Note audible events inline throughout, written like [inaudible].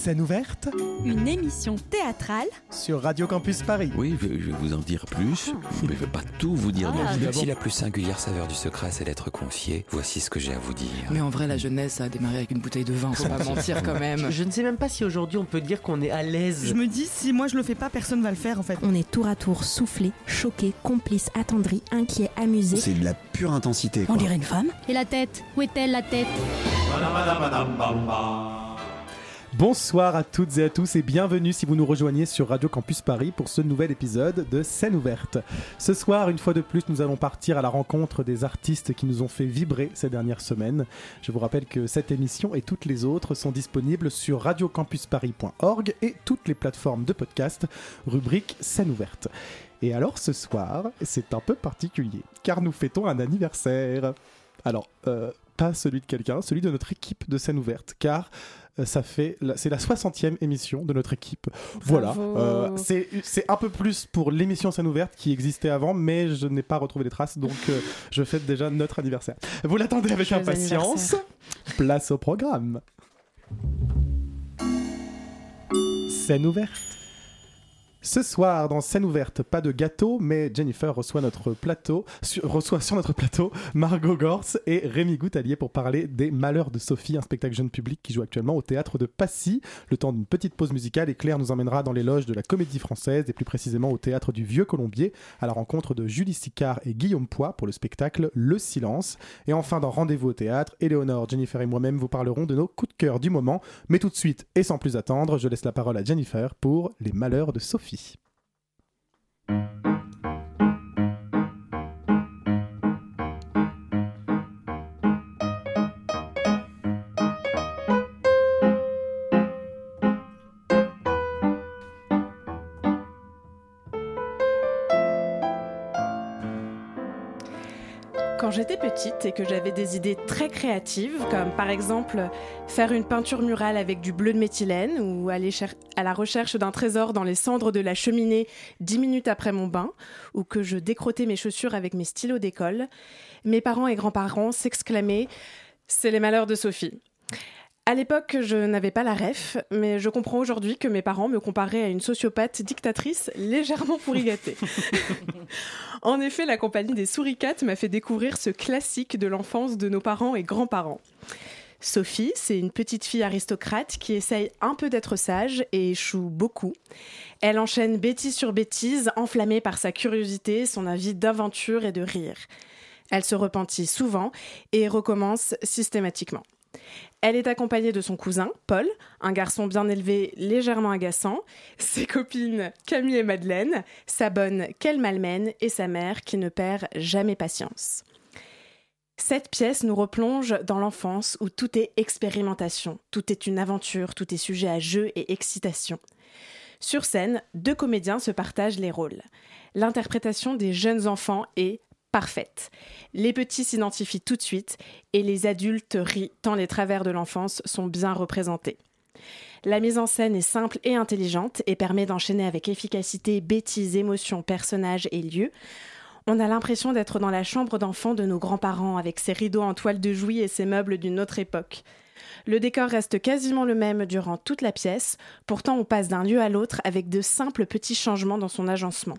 Scène ouverte Une émission théâtrale sur Radio Campus Paris. Oui, je, je vais vous en dire plus, mais je ne vais pas tout vous dire non plus. Si la plus singulière saveur du secret, c'est d'être confié, voici ce que j'ai à vous dire. Mais en vrai, la jeunesse a démarré avec une bouteille de vin, faut pas mentir quand même. Je ne sais même pas si aujourd'hui on peut dire qu'on est à l'aise. Je me dis, si moi je le fais pas, personne va le faire en fait. On est tour à tour soufflé, choqué, complice, attendri, inquiet, amusé. C'est de la pure intensité. On dirait une femme. Et la tête? Où est-elle la tête? Bonsoir à toutes et à tous et bienvenue si vous nous rejoignez sur Radio Campus Paris pour ce nouvel épisode de Scène ouverte. Ce soir, une fois de plus, nous allons partir à la rencontre des artistes qui nous ont fait vibrer ces dernières semaines. Je vous rappelle que cette émission et toutes les autres sont disponibles sur radiocampusparis.org et toutes les plateformes de podcast, rubrique Scène ouverte. Et alors ce soir, c'est un peu particulier car nous fêtons un anniversaire. Alors, euh, pas celui de quelqu'un, celui de notre équipe de scène ouverte, car ça fait, c'est la 60e émission de notre équipe. Voilà, Euh, c'est c'est un peu plus pour l'émission scène ouverte qui existait avant, mais je n'ai pas retrouvé les traces, donc euh, je fête déjà notre anniversaire. Vous l'attendez avec Joyeux impatience. Place au programme. Scène ouverte. Ce soir, dans scène ouverte, pas de gâteau, mais Jennifer reçoit notre plateau, reçoit sur notre plateau Margot Gors et Rémi Goutalier pour parler des Malheurs de Sophie, un spectacle jeune public qui joue actuellement au théâtre de Passy. Le temps d'une petite pause musicale et Claire nous emmènera dans les loges de la Comédie Française et plus précisément au théâtre du Vieux Colombier à la rencontre de Julie Sicard et Guillaume Poix pour le spectacle Le Silence. Et enfin, dans Rendez-vous au théâtre, Éléonore, Jennifer et moi-même vous parlerons de nos coups de cœur du moment. Mais tout de suite et sans plus attendre, je laisse la parole à Jennifer pour les Malheurs de Sophie. Quand petite et que j'avais des idées très créatives, comme par exemple faire une peinture murale avec du bleu de méthylène ou aller à la recherche d'un trésor dans les cendres de la cheminée dix minutes après mon bain, ou que je décrottais mes chaussures avec mes stylos d'école, mes parents et grands-parents s'exclamaient C'est les malheurs de Sophie. À l'époque, je n'avais pas la ref, mais je comprends aujourd'hui que mes parents me comparaient à une sociopathe dictatrice légèrement [laughs] pourrigatée. [laughs] En effet, la compagnie des souricates m'a fait découvrir ce classique de l'enfance de nos parents et grands-parents. Sophie, c'est une petite fille aristocrate qui essaye un peu d'être sage et échoue beaucoup. Elle enchaîne bêtise sur bêtise, enflammée par sa curiosité, son envie d'aventure et de rire. Elle se repentit souvent et recommence systématiquement. Elle est accompagnée de son cousin, Paul, un garçon bien élevé, légèrement agaçant, ses copines Camille et Madeleine, sa bonne qu'elle malmène et sa mère qui ne perd jamais patience. Cette pièce nous replonge dans l'enfance où tout est expérimentation, tout est une aventure, tout est sujet à jeu et excitation. Sur scène, deux comédiens se partagent les rôles. L'interprétation des jeunes enfants est parfaite. Les petits s'identifient tout de suite et les adultes rient tant les travers de l'enfance sont bien représentés. La mise en scène est simple et intelligente et permet d'enchaîner avec efficacité bêtises, émotions, personnages et lieux. On a l'impression d'être dans la chambre d'enfant de nos grands-parents avec ses rideaux en toile de jouy et ses meubles d'une autre époque. Le décor reste quasiment le même durant toute la pièce, pourtant on passe d'un lieu à l'autre avec de simples petits changements dans son agencement.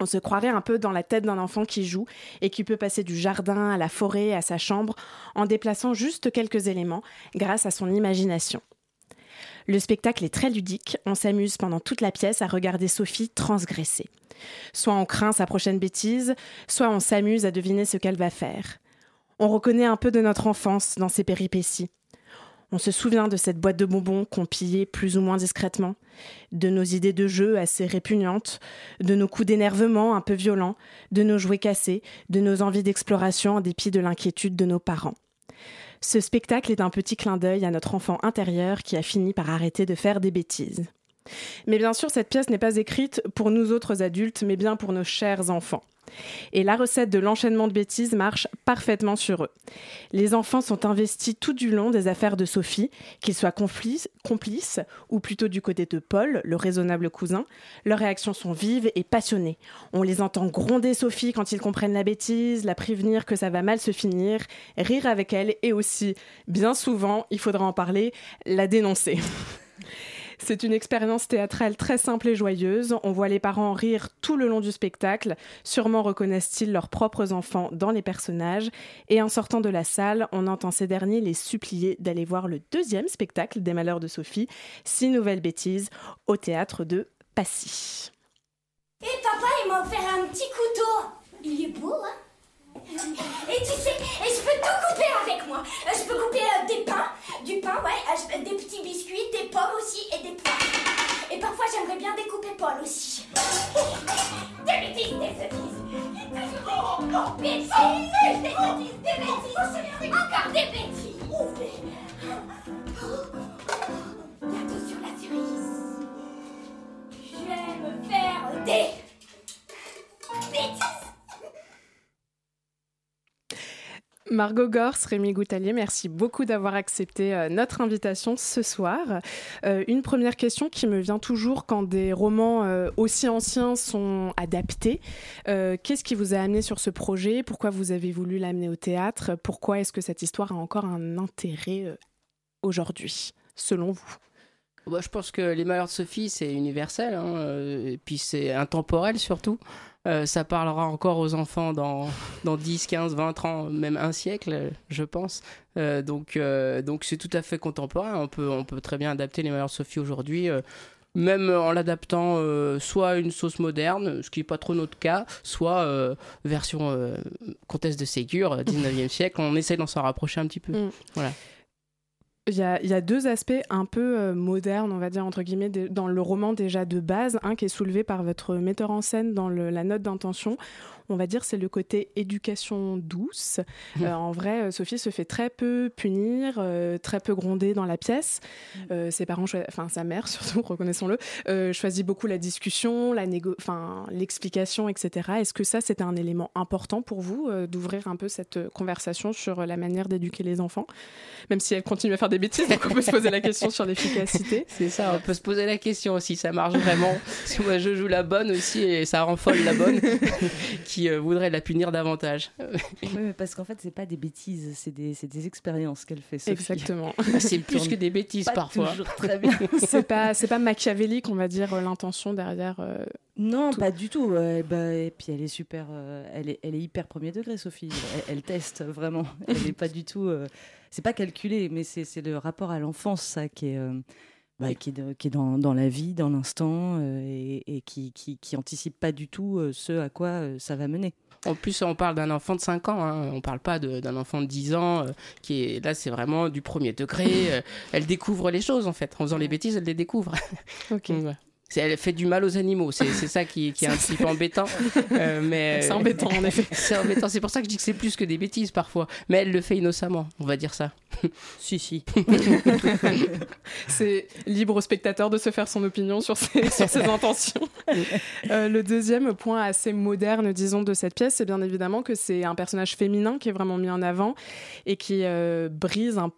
On se croirait un peu dans la tête d'un enfant qui joue et qui peut passer du jardin à la forêt à sa chambre en déplaçant juste quelques éléments grâce à son imagination. Le spectacle est très ludique, on s'amuse pendant toute la pièce à regarder Sophie transgresser. Soit on craint sa prochaine bêtise, soit on s'amuse à deviner ce qu'elle va faire. On reconnaît un peu de notre enfance dans ces péripéties. On se souvient de cette boîte de bonbons qu'on pillait plus ou moins discrètement, de nos idées de jeu assez répugnantes, de nos coups d'énervement un peu violents, de nos jouets cassés, de nos envies d'exploration en dépit de l'inquiétude de nos parents. Ce spectacle est un petit clin d'œil à notre enfant intérieur qui a fini par arrêter de faire des bêtises. Mais bien sûr, cette pièce n'est pas écrite pour nous autres adultes, mais bien pour nos chers enfants. Et la recette de l'enchaînement de bêtises marche parfaitement sur eux. Les enfants sont investis tout du long des affaires de Sophie, qu'ils soient complices, complices ou plutôt du côté de Paul, le raisonnable cousin. Leurs réactions sont vives et passionnées. On les entend gronder Sophie quand ils comprennent la bêtise, la prévenir que ça va mal se finir, rire avec elle et aussi, bien souvent, il faudra en parler, la dénoncer. [laughs] C'est une expérience théâtrale très simple et joyeuse. On voit les parents rire tout le long du spectacle. Sûrement reconnaissent-ils leurs propres enfants dans les personnages. Et en sortant de la salle, on entend ces derniers les supplier d'aller voir le deuxième spectacle des Malheurs de Sophie, Six nouvelles bêtises, au théâtre de Passy. Et papa, il m'a offert un petit couteau. Il est beau, hein? Et tu sais, et je peux tout couper avec moi. Euh, Je peux couper euh, des pains, du pain, ouais, euh, des petits biscuits, des pommes aussi et des pois. Et parfois, j'aimerais bien découper Paul aussi. Des bêtises, des bêtises. Des bêtises, des bêtises, des bêtises. Encore des bêtises. Bientôt sur la cerise. J'aime faire des Margot Gors, Rémi Goutalier, merci beaucoup d'avoir accepté euh, notre invitation ce soir. Euh, une première question qui me vient toujours quand des romans euh, aussi anciens sont adaptés. Qu'est-ce qui vous a amené sur ce projet? Pourquoi vous avez voulu l'amener au théâtre? Pourquoi est-ce que cette histoire a encore un intérêt aujourd'hui, selon vous? Bah, je pense que Les Malheurs de Sophie, c'est universel, hein, et puis c'est intemporel surtout. Euh, ça parlera encore aux enfants dans, dans 10, 15, 20 ans, même un siècle, je pense. Euh, donc euh, donc c'est tout à fait contemporain. On peut, on peut très bien adapter Les de Sophie aujourd'hui. même en l'adaptant euh, soit à une sauce moderne, ce qui n'est pas trop notre cas, soit euh, version euh, comtesse de Ségur, euh, 19e siècle. On essaye d'en s'en rapprocher un petit peu. Mm. Voilà. Il y, a, deux aspects un peu euh, modernes, on va dire, entre guillemets, dans le roman déjà de base. Un qui est soulevé par votre metteur en scène dans la note d'intention. On va dire c'est le côté éducation douce. Euh, en vrai, euh, Sophie se fait très peu punir, euh, très peu gronder dans la pièce. Euh, ses parents, enfin sa mère [laughs] surtout, reconnaissons-le, choisit beaucoup la discussion, la enfin l'explication, etc. Est-ce que ça c'était un élément important pour vous d'ouvrir un peu cette conversation sur la manière d'éduquer les enfants, même si elle continue à faire des bêtises, donc on peut se poser la question sur l'efficacité. [laughs] C'est ça, on peut se poser la question aussi, ça marche vraiment. Parce [laughs] que moi je joue la bonne aussi et ça rend folle la bonne qui euh, voudrait la punir davantage. [laughs] Oui, mais parce qu'en fait, c'est pas des bêtises, c'est des, c'est des expériences qu'elle fait. Sophie. Exactement. [laughs] C'est plus que des bêtises Pas parfois. toujours très [laughs] bien. c'est pas c'est pas machiavélique, on va dire euh, l'intention derrière. euh, Non, Tout. pas du tout. bah, et puis elle est super, euh, elle est, elle est hyper premier degré, Sophie. Elle, elle teste vraiment. Elle n'est pas du tout. euh, c'est pas calculé, mais c'est c'est le rapport à l'enfance, ça, qui est, euh, bah, qui est, de- qui est dans, dans la vie, dans l'instant, euh, et, et qui, qui, qui anticipe pas du tout euh, ce à quoi euh, ça va mener. En plus, on parle d'un enfant de 5 ans, hein. on parle pas d'un enfant de 10 ans, qui est là, c'est vraiment du premier degré. elle découvre les choses en fait. En faisant les bêtises, elle les découvre. Ok. [laughs] Donc. Elle fait du mal aux animaux, c'est c'est ça qui, qui est un petit peu embêtant. [laughs] Euh, mais C'est embêtant en effet. [laughs] C'est embêtant, c'est pour ça que je dis que c'est plus que des bêtises parfois. Mais elle le fait innocemment, on va dire ça. [laughs] Si, si. C'est libre au spectateur de se faire son opinion sur ses, sur ses intentions. Euh, le deuxième point assez moderne, disons, de cette pièce, c'est bien évidemment que c'est un personnage féminin qui est vraiment mis en avant et qui euh, brise un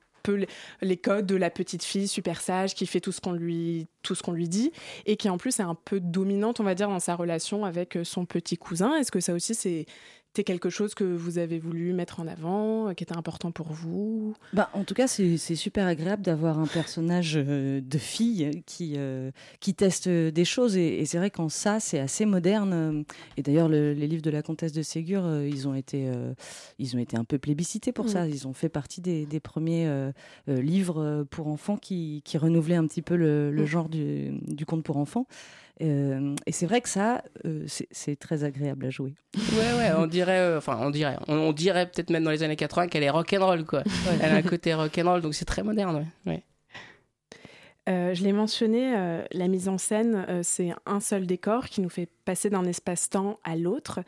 les codes de la petite fille super sage qui fait tout ce qu'on lui tout ce qu'on lui dit et qui en plus est un peu dominante on va dire dans sa relation avec euh, son petit cousin. Est-ce que ça aussi c'est c'était quelque chose que vous avez voulu mettre en avant, euh, qui était important pour vous Bah, en tout cas, c'est super agréable d'avoir un personnage euh, de fille qui, euh, qui teste des choses. Et, et c'est vrai qu'en ça, c'est assez moderne. Et d'ailleurs, le- les livres de la comtesse de Ségur, ils, ont été, euh, ils ont été un peu plébiscités pour Mm. ça. Ils ont fait partie des, des premiers euh, livres pour enfants qui, qui renouvelaient un petit peu le, le Mm. genre du, du conte pour enfants. Euh, et c'est vrai que ça, euh, c'est très agréable à jouer. Ouais, ouais, on [laughs] dirait, euh, enfin, on dirait, on, on dirait peut-être même dans les années 80 qu'elle est rock'n'roll, quoi. Elle a un [laughs] côté rock'n'roll, donc c'est très moderne, ouais. ouais. Euh, je l'ai mentionné, euh, la mise en scène, euh, c'est un seul décor qui nous fait passer d'un espace-temps à l'autre.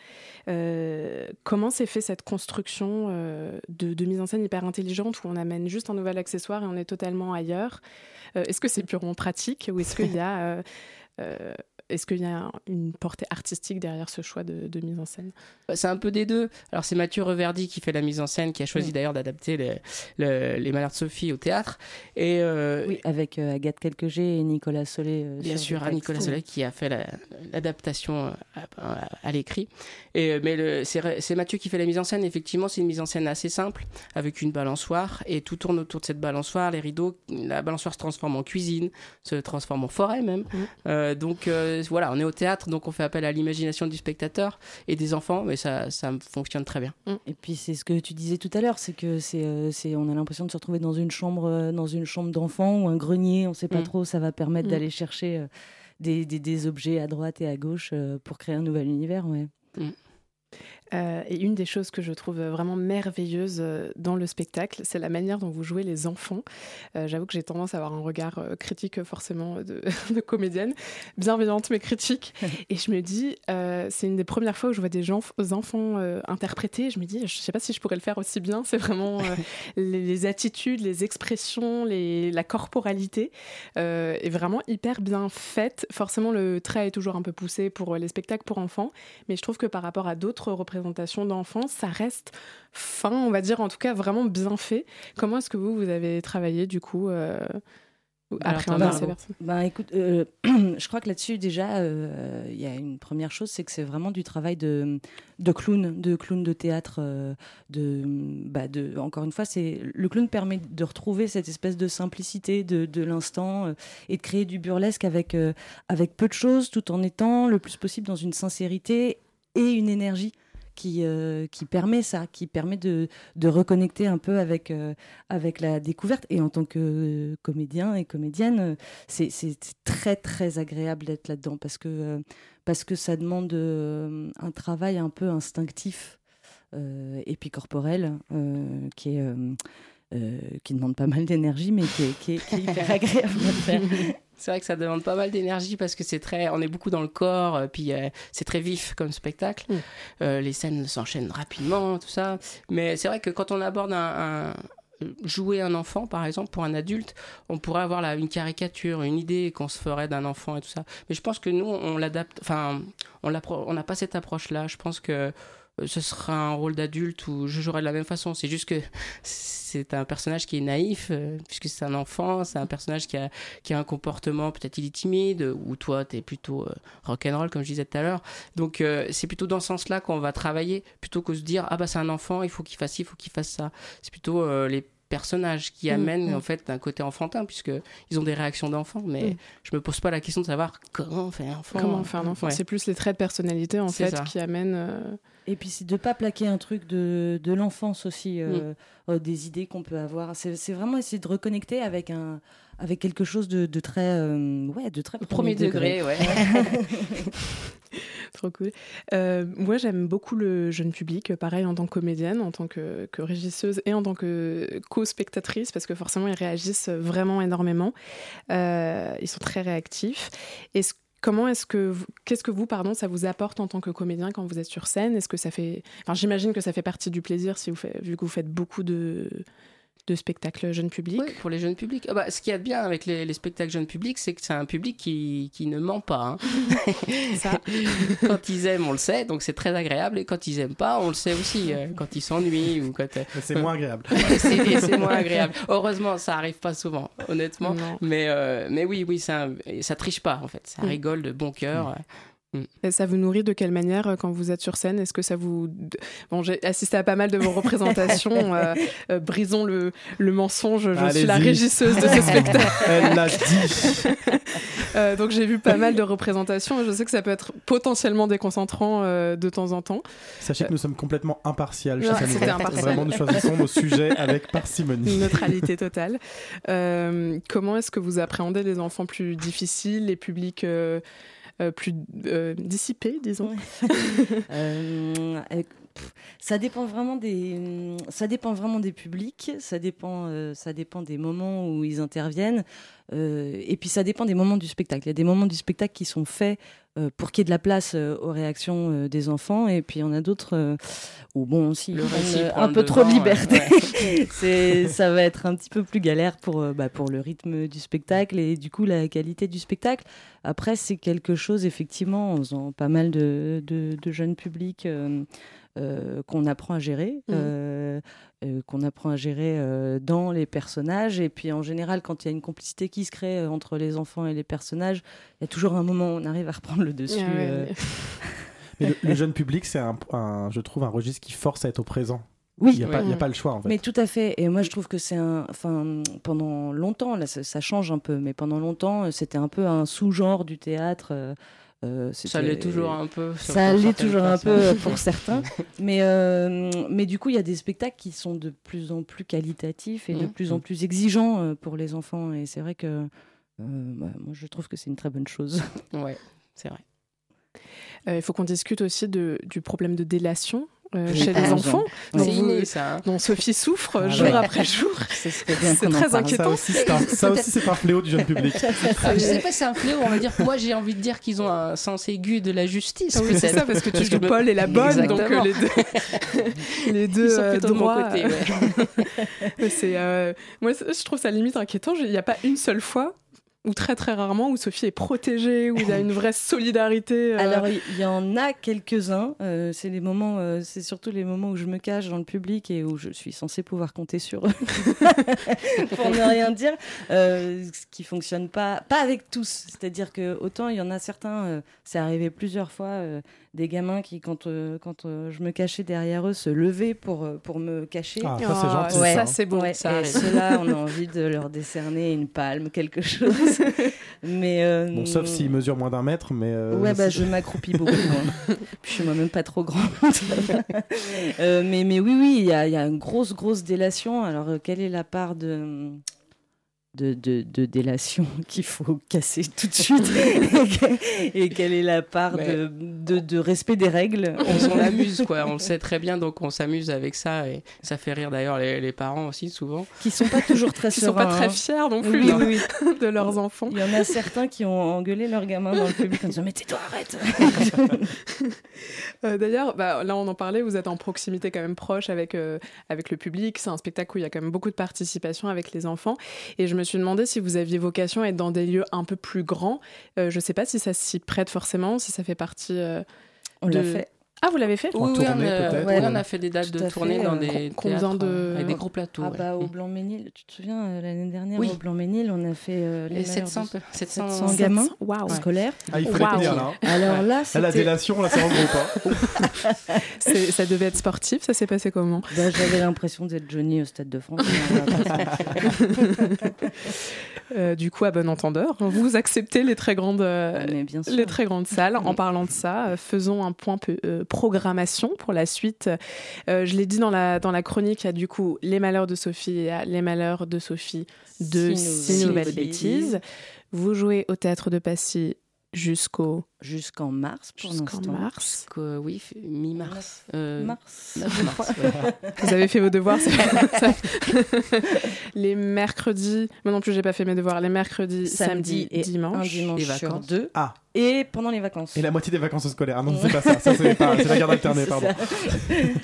Euh, comment s'est fait cette construction euh, de, de mise en scène hyper intelligente où on amène juste un nouvel accessoire et on est totalement ailleurs? Euh, Est-ce que c'est purement pratique ou est-ce qu'il y a euh, est-ce qu'il y a une portée artistique derrière ce choix de, mise en scène? Bah, C'est un peu des deux. Alors c'est Mathieu Reverdy qui fait la mise en scène, qui a choisi d'ailleurs d'adapter les, les, Malheurs de Sophie au théâtre. Et euh, oui, avec euh, Agathe Quelqueger et Nicolas Solé. Euh, bien sûr, Nicolas Solé qui a fait l'adaptation à, l'écrit. Et mais c'est Mathieu qui fait la mise en scène. Effectivement, c'est une mise en scène assez simple, avec une balançoire et tout tourne autour de cette balançoire. Les rideaux, la balançoire se transforme en cuisine, se transforme en forêt même. Mmh. donc voilà, on est au théâtre, donc on fait appel à l'imagination du spectateur et des enfants, mais ça, ça fonctionne très bien. Mm. Et puis c'est ce que tu disais tout à l'heure, c'est que c'est, euh, c'est, on a l'impression de se retrouver dans une chambre, euh, dans une chambre d'enfant ou un grenier, on ne sait pas mm. trop. Ça va permettre mm. d'aller chercher euh, des, des, des, objets à droite et à gauche pour créer un nouvel univers. Ouais. Euh, et une des choses que je trouve vraiment merveilleuse euh, dans le spectacle, c'est la manière dont vous jouez les enfants. Euh, j'avoue que j'ai tendance à avoir un regard critique forcément [laughs] de, comédienne, bienveillante mais critique. [laughs] et je me dis, c'est une des premières fois où je vois des gens, enfants interpréter. Je me dis, je ne sais pas si je pourrais le faire aussi bien. C'est vraiment [laughs] les, attitudes, les expressions, les, la corporalité est vraiment hyper bien faite. Forcément, le trait est toujours un peu poussé pour les spectacles pour enfants, mais je trouve que par rapport à d'autres représentations présentation d'enfance, ça reste fin, on va dire, en tout cas vraiment bien fait. Comment est-ce que vous, vous avez travaillé du coup euh, après bah, bah, écoute, euh, [clears throat] je crois que là-dessus déjà, euh, il y a une première chose, c'est que c'est vraiment du travail de, de clown, de clown de théâtre. de, bah, de, encore une fois, c'est le clown permet de retrouver cette espèce de simplicité de, de l'instant et de créer du burlesque avec avec peu de choses, tout en étant le plus possible dans une sincérité et une énergie qui, euh, qui permet ça, qui permet de, de reconnecter un peu avec, euh, avec la découverte. Et en tant que comédien et comédienne, c'est très très agréable d'être là-dedans parce que, parce que ça demande euh, un travail un peu instinctif et puis corporel qui est... qui demande pas mal d'énergie, mais qui est, qui, est, qui est, hyper [laughs] agréable à faire. C'est vrai que ça demande pas mal d'énergie parce que c'est très, on est beaucoup dans le corps, euh, puis euh, c'est très vif comme spectacle. Mm. Euh, les scènes s'enchaînent rapidement, tout ça. Mais c'est vrai que quand on aborde un, jouer un enfant, par exemple, pour un adulte, on pourrait avoir là une caricature, une idée qu'on se ferait d'un enfant et tout ça. Mais je pense que nous, on l'adapte, enfin, on n'a pas cette approche-là. Je pense que ce sera un rôle d'adulte où je jouerai de la même façon. C'est juste que c'est un personnage qui est naïf, euh, puisque c'est un enfant, c'est un personnage qui a, qui a un comportement, peut-être il est timide, ou toi, tu es plutôt euh, rock'n'roll, comme je disais tout à l'heure. Donc, euh, c'est plutôt dans ce sens-là qu'on va travailler, plutôt que de se dire, ah bah c'est un enfant, il faut qu'il fasse ci, il faut qu'il fasse ça. C'est plutôt les personnages qui mm, amènent mm. en fait un côté enfantin puisque ils ont des réactions d'enfants mais mm. je me pose pas la question de savoir comment faire un enfant comment faire un enfant c'est plus les traits de personnalité en fait qui amènent et puis c'est de pas plaquer un truc de, de l'enfance aussi, euh, mm. euh, des idées qu'on peut avoir. C'est vraiment essayer de reconnecter avec un avec quelque chose de, de très euh, ouais de très premier, degré. ouais. [laughs] Trop cool. moi, j'aime beaucoup le jeune public, pareil en tant que comédienne, en tant que, que régisseuse et en tant que co-spectatrice, parce que forcément, ils réagissent vraiment énormément. ils sont très réactifs. Et ce Comment est-ce que qu'est-ce que vous pardon ça vous apporte en tant que comédien quand vous êtes sur scène? Est-ce que ça fait enfin j'imagine que ça fait partie du plaisir si vous faites, vu que vous faites beaucoup de de spectacles jeunes publics. Oui, pour les jeunes publics. Ah bah, ce qu'il y a de bien avec les, spectacles jeunes publics, c'est que c'est un public qui, qui, ne ment pas. Hein. [laughs] Ça. [laughs] quand ils aiment, on le sait, donc c'est très agréable. Et quand ils aiment pas, on le sait aussi. Euh, quand ils s'ennuient ou quand. Euh, c'est moins agréable. [laughs] c'est moins agréable. Heureusement, ça arrive pas souvent, honnêtement. Mais, euh, mais oui, oui, ça, ça triche pas en fait. Ça mm. rigole de bon cœur. Mm. Mm. Et ça vous nourrit de quelle manière euh, quand vous êtes sur scène? Est-ce que ça vous... Bon, j'ai assisté à pas mal de vos représentations. [laughs] Euh, euh, brisons le, le, mensonge, je suis la régisseuse de ce spectacle. [laughs] Elle l'a dit. donc j'ai vu pas mal de représentations et je sais que ça peut être potentiellement déconcentrant de temps en temps. Sachez que nous sommes complètement impartials chez ouais, Vraiment, nous choisissons nos sujets avec parcimonie. Une neutralité totale. comment est-ce que vous appréhendez les enfants plus difficiles, les publics euh, plus euh, dissipé, disons [laughs] euh, ça dépend vraiment des ça dépend vraiment des publics ça dépend ça dépend des moments où ils interviennent Euh, et puis ça dépend des moments du spectacle. Il y a des moments du spectacle qui sont faits euh, pour qu'il y ait de la place euh, aux réactions euh, des enfants, et puis il y en a d'autres euh, où bon, si Le prennent, euh, un peu trop de liberté, ouais, [laughs] ça va être un petit peu plus galère pour euh, bah, pour le rythme du spectacle et du coup la qualité du spectacle. Après, c'est quelque chose effectivement en faisant pas mal de, de, de jeunes publics. euh, euh, qu'on apprend à gérer, Mhm. euh, euh, qu'on apprend à gérer euh, dans les personnages. Et puis en général, quand il y a une complicité qui se crée euh, entre les enfants et les personnages, il y a toujours un moment où on arrive à reprendre le dessus. Ah ouais, euh. ouais. [laughs] Mais le, le jeune public, c'est un, un- je trouve un registre qui force à être au présent. Oui. Il n'y a, pas- il y a pas le choix en fait. Mais tout à fait. Et moi, je trouve que c'est un. Enfin, pendant longtemps, là, ça, ça change un peu, mais pendant longtemps, euh, c'était un peu un sous-genre du théâtre. euh, euh, Ça c'était- l'est toujours un peu. Ça pour l'est toujours un peu pour certains. [laughs] mais, euh, mais du coup, il y a des spectacles qui sont de plus en plus qualitatifs et de plus en plus exigeants euh, pour les enfants. Et c'est vrai que euh, bah, moi, je trouve que c'est une très bonne chose. Ouais, c'est vrai. Euh, Il faut qu'on discute aussi de, du problème de délation euh, chez les enfants, Oui. vous- inné, ça. hein. dont Sophie souffre Ah jour ouais. après jour. [laughs] C'est très inquiétant. Ça aussi, c'est un, fléau du jeune public. [laughs] Je sais pas si c'est un fléau, on va dire. Moi, j'ai envie de dire qu'ils ont un sens aigu de la justice. Ah oui, c'est ça, parce que tu joues que- Paul et la bonne, donc euh, les deux, [laughs] les deux euh, de droits. ouais. C'est, moi, je trouve ça limite inquiétant. Il n'y a pas une seule fois, ou très très rarement, où Sophie est protégée, où il y a une vraie solidarité. euh, Alors, il y, en a quelques-uns. euh, c'est les moments, euh, c'est surtout les moments où je me cache dans le public et où je suis censée pouvoir compter sur eux [laughs] pour ne rien dire. ce qui fonctionne pas, pas avec tous. C'est-à-dire que autant il y en a certains, c'est arrivé plusieurs fois, des gamins qui, quand euh, quand euh, je me cachais derrière eux, se levaient pour euh, pour me cacher. Ah, ça, c'est Oh, gentil. Ouais. Ça, c'est. Ouais, ça et ceux-là, on a envie de leur décerner une palme, quelque chose. [laughs] Mais euh, Bon, sauf s'il mesure moins d'un mètre, mais. euh, Ouais, bah, je m'accroupis beaucoup. moi. [laughs] Puis je suis moi-même pas trop grande. [laughs] Euh, mais, mais oui, oui, il y a, il y a une grosse, grosse délation. Alors, quelle est la part de, de, de, de délation [laughs] qu'il faut casser tout de suite [laughs] Et quelle est la part de, de, respect des règles on s'en amuse, quoi. On le sait très bien, donc on s'amuse avec ça. Et ça fait rire d'ailleurs les, les parents aussi, souvent. Qui sont pas toujours très [laughs] Qui sont pas très hein. fiers non Oui, plus oui, non, oui. de leurs enfants. Il y en a certains qui ont engueulé leur gamin dans le public en disant Mais tais-toi, arrête Euh, D'ailleurs, bah, là on en parlait, vous êtes en proximité quand même proche avec, euh, avec le public. C'est un spectacle où il y a quand même beaucoup de participation avec les enfants. Et je me suis demandé si vous aviez vocation à être dans des lieux un peu plus grands. Euh, je ne sais pas si ça s'y prête forcément, si ça fait partie. euh, On de- l'a fait. Ah, vous l'avez fait En oui, oui, tournée, on, a, peut-être, oui, ouais. on a fait des dates de tournée fait, dans euh, des combien de- euh, avec des gros plateaux. Ah ouais. bah au. Blanc-Ménil, tu te souviens euh, l'année dernière Oui. au Blanc-Ménil, on a fait euh, les Les malheurs 700, de- 700, 700 gamins Waouh. scolaires. Ah, il fallait tenir là. hein. [laughs] Alors là, Ah, la délation, là, c'est en gros [laughs] pas. C'est- Ça devait être sportif, ça s'est passé comment? Bah, j'avais l'impression d'être Johnny au Stade de France. [laughs] Euh, Du coup, à bon entendeur, vous acceptez les très grandes, euh, les très grandes salles. En Mm. parlant de ça, euh, faisons un point peu- euh, programmation pour la suite. Je l'ai dit dans la, dans la chronique, il y a du coup Les Malheurs de Sophie et il y a Les Malheurs de Sophie de Six nouvelles. Bêtises. Vous jouez au Théâtre de Passy jusqu'au Jusqu'en mars pour jusqu'en l'instant. mars. Jusqu'au- oui, mi-mars. Euh, Mars. 9 mars, ouais. [laughs] Vous avez fait vos devoirs c'est- ça- [laughs] Les mercredis, moi non plus j'ai pas fait mes devoirs, les mercredis, samedi, Samedi et dimanche. un dimanche Les sur vacances. deux. Ah. Et pendant les vacances. Et la moitié des vacances scolaires. Ah non, c'est pas ça. ça c'est pas- la garde [laughs] alternée, pardon.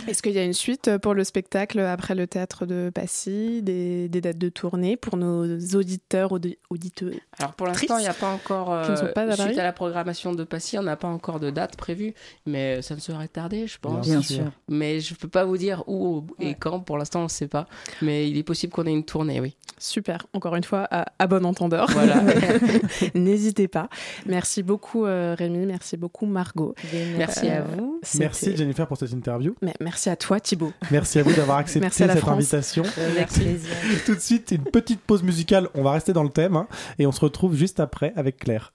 Est-ce qu'il y a une suite pour le spectacle après le théâtre de Passy, des, des dates de tournée pour nos auditeurs, audi- auditeurs? Alors pour l'instant, il n'y a pas encore, Qui ne sont euh, pas suite à la programmation de Passy, on n'a pas encore de date prévue, mais ça ne serait tardé, je pense. Bien sûr. Mais je peux pas vous dire où et Ouais. quand, pour l'instant, on ne sait pas. Mais il est possible qu'on ait une tournée, oui. Super, encore une fois, à, à bon entendeur. Voilà. [laughs] N'hésitez pas. Merci beaucoup euh, Rémi, merci beaucoup Margot. Merci Euh, à vous. Merci Jennifer pour cette interview. Mais merci à toi Thibaut. Merci à vous d'avoir accepté Merci à la cette France. invitation. Avec plaisir. Tout de suite, une petite pause musicale. On va rester dans le thème hein, et on se retrouve juste après avec Claire.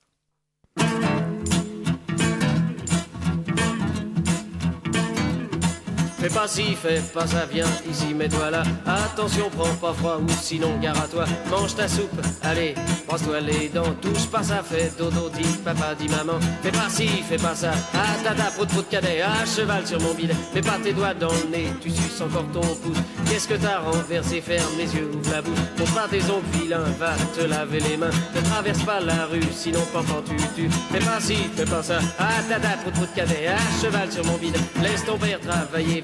Fais pas ci, fais pas ça, viens ici, mets-toi là. Attention, prends pas froid ou sinon gare à toi. Mange ta soupe, allez, brosse-toi les dents. Touche pas ça, fais dodo, dis papa, dis maman. Fais pas ci, fais pas ça. Ah tata, prout prout cadet, à cheval sur mon bidet. Mets pas tes doigts dans le nez, tu suces encore ton pouce. Qu'est-ce que t'as renversé? Ferme les yeux, ouvre la bouche. Montre pas tes ongles vilains, va te laver les mains. Ne traverse pas la rue, sinon pendant tu tu. Fais pas ci, fais pas ça. Ah tata, prout prout cadet, à cheval sur mon bidet. Laisse ton père travailler,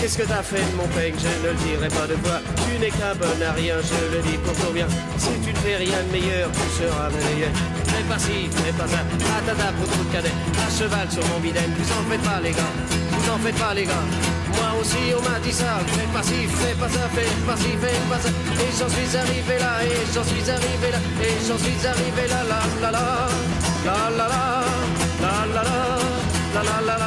Qu'est-ce que t'as fait de mon peigne? Je ne le dirai pas de toi. Tu n'es qu'un bon à rien, je le dis pour ton bien. Si tu ne fais rien de meilleur, tu seras meilleur. Fais pas ci, fais pas ça, patata pour tout cadet. À cheval sur mon bidet, vous en faites pas les gars, vous en faites pas les gars. Moi aussi on m'a dit ça, fais pas ci, fais pas ça, fais pas ci, fais pas ça. Et j'en suis arrivé là, et j'en suis arrivé là, et j'en suis arrivé là, la la la, la la la, la la la, la la la.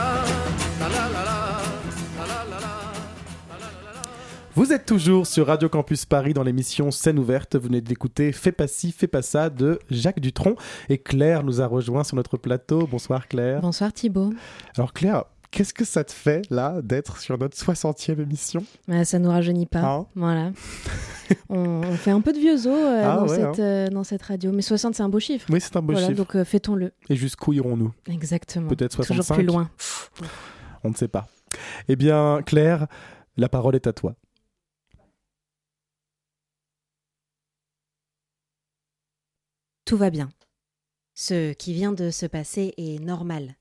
Vous êtes toujours sur Radio Campus Paris dans l'émission Scène ouverte. Vous venez d'écouter Fais pas ci, fais pas ça de Jacques Dutronc. Et Claire nous a rejoint sur notre plateau. Bonsoir Claire. Bonsoir Thibaut. Alors Claire, qu'est-ce que ça te fait là d'être sur notre 60e émission? Bah, ça nous rajeunit pas. Hein? Voilà. [laughs] on, on fait un peu de vieux os euh, Ah dans, ouais, cette, euh, dans cette radio. Mais 60, c'est un beau chiffre. Oui, c'est un beau Voilà, chiffre. donc euh, fêtons-le. Et jusqu'où irons-nous? Exactement. Peut-être Toujours 65 plus loin. On ne sait pas. Eh bien, Claire, la parole est à toi. Tout va bien. Ce qui vient de se passer est normal.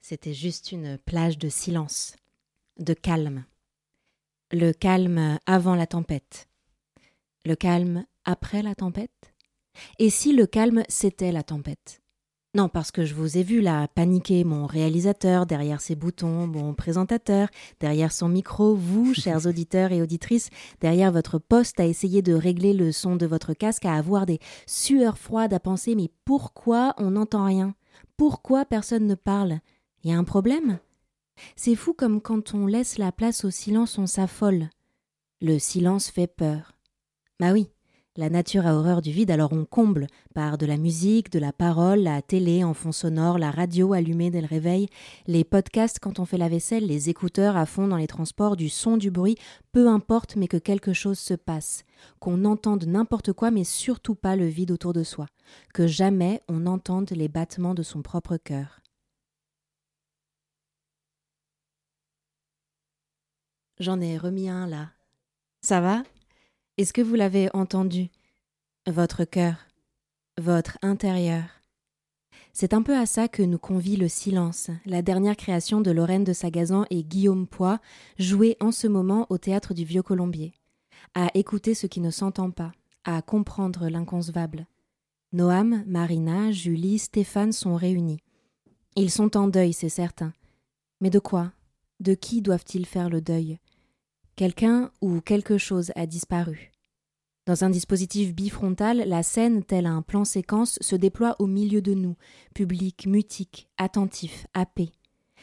C'était juste une plage de silence, de calme. Le calme avant la tempête. Le calme après la tempête? Et si le calme c'était la tempête? Non, parce que je vous ai vu là paniquer mon réalisateur derrière ses boutons, mon présentateur, derrière son micro, vous, [laughs] chers auditeurs et auditrices, derrière votre poste à essayer de régler le son de votre casque, à avoir des sueurs froides, à penser mais pourquoi on n'entend rien? Pourquoi personne ne parle? Il y a un problème? C'est fou comme quand on laisse la place au silence, on s'affole. Le silence fait peur. Bah oui, la nature a horreur du vide, alors on comble par de la musique, de la parole, la télé en fond sonore, la radio allumée dès le réveil, les podcasts quand on fait la vaisselle, les écouteurs à fond dans les transports, du son, du bruit, peu importe, mais que quelque chose se passe, qu'on entende n'importe quoi, mais surtout pas le vide autour de soi, que jamais on entende les battements de son propre cœur. J'en ai remis un là. Ça va? Est-ce que vous l'avez entendu? Votre cœur, votre intérieur. C'est un peu à ça que nous convie le silence, la dernière création de Lorraine de Sagazan et Guillaume Poix, jouée en ce moment au théâtre du Vieux Colombier. À écouter ce qui ne s'entend pas, à comprendre l'inconcevable. Noam, Marina, Julie, Stéphane sont réunis. Ils sont en deuil, c'est certain. Mais de quoi? De qui doivent-ils faire le deuil? Quelqu'un ou quelque chose a disparu? Dans un dispositif bifrontal, la scène, tel un plan séquence, se déploie au milieu de nous, public mutique, attentif, happé.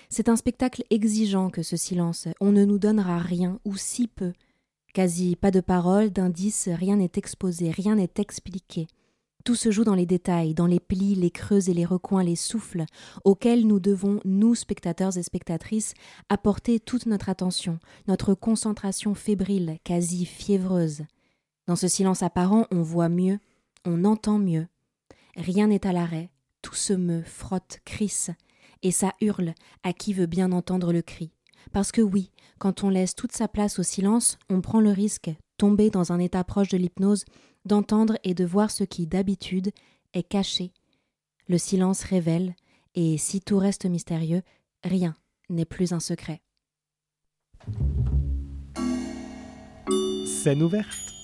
C'est un spectacle exigeant que ce silence. On ne nous donnera rien, ou si peu. Quasi pas de paroles, d'indices, rien n'est exposé, rien n'est expliqué. Tout se joue dans les détails, dans les plis, les creux et les recoins, les souffles, auxquels nous devons, nous, spectateurs et spectatrices, apporter toute notre attention, notre concentration fébrile, quasi fiévreuse. Dans ce silence apparent, on voit mieux, on entend mieux. Rien n'est à l'arrêt, tout se meut, frotte, crisse, et ça hurle à qui veut bien entendre le cri. Parce que oui, quand on laisse toute sa place au silence, on prend le risque, tomber dans un état proche de l'hypnose, d'entendre et de voir ce qui, d'habitude, est caché. Le silence révèle, et si tout reste mystérieux, rien n'est plus un secret. Scène ouverte.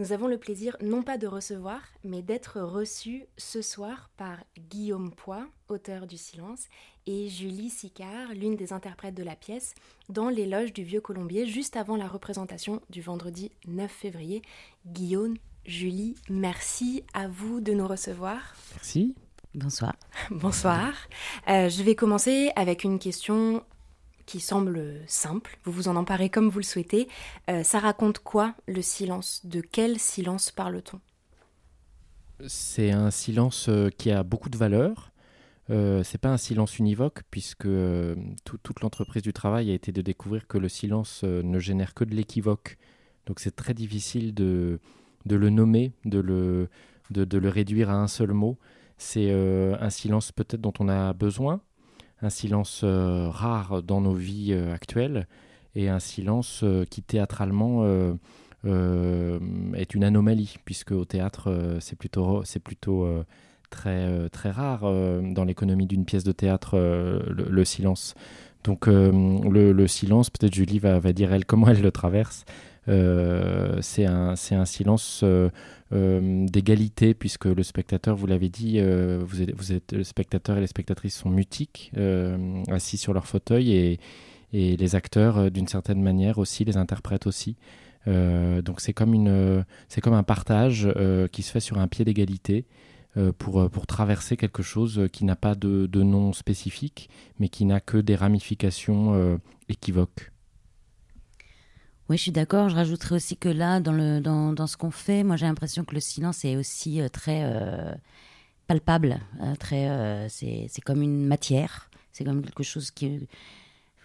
Nous avons le plaisir non pas de recevoir, mais d'être reçus ce soir par Guillaume Poix, auteur du Silence, et Julie Sicard, l'une des interprètes de la pièce, dans l'éloge du Vieux Colombier, juste avant la représentation du vendredi 9 février. Guillaume, Julie, merci à vous de nous recevoir. Merci. Bonsoir. Bonsoir. Euh, je vais commencer avec une question qui semble simple. Vous vous en emparez comme vous le souhaitez. Euh, ça raconte quoi le silence? De quel silence parle-t-on? C'est un silence euh, qui a beaucoup de valeur. Euh, c'est pas un silence univoque puisque euh, tout- toute l'entreprise du travail a été de découvrir que le silence ne génère que de l'équivoque. Donc c'est très difficile de, de le nommer, de le, de, le réduire à un seul mot. C'est un silence peut-être dont on a besoin, un silence euh, rare dans nos vies euh, actuelles et un silence euh, qui théâtralement est une anomalie puisque au théâtre c'est plutôt, très, très rare dans l'économie d'une pièce de théâtre, le, le silence. Donc le, le silence, peut-être Julie va, va dire elle comment elle le traverse. Euh, c'est un, silence euh, euh, d'égalité puisque le spectateur, vous l'avez dit, le spectateur et les spectatrices sont mutiques, assis sur leur fauteuil et, les acteurs d'une certaine manière aussi, les interprètes aussi. Donc c'est comme, un partage qui se fait sur un pied d'égalité pour, traverser quelque chose qui n'a pas de, nom spécifique, mais qui n'a que des ramifications équivoques. Oui, je suis d'accord. Je rajouterais aussi que là, dans, le, dans, dans ce qu'on fait, moi j'ai l'impression que le silence est aussi euh, très euh, palpable. euh, très, c'est, comme une matière. C'est comme quelque chose qui,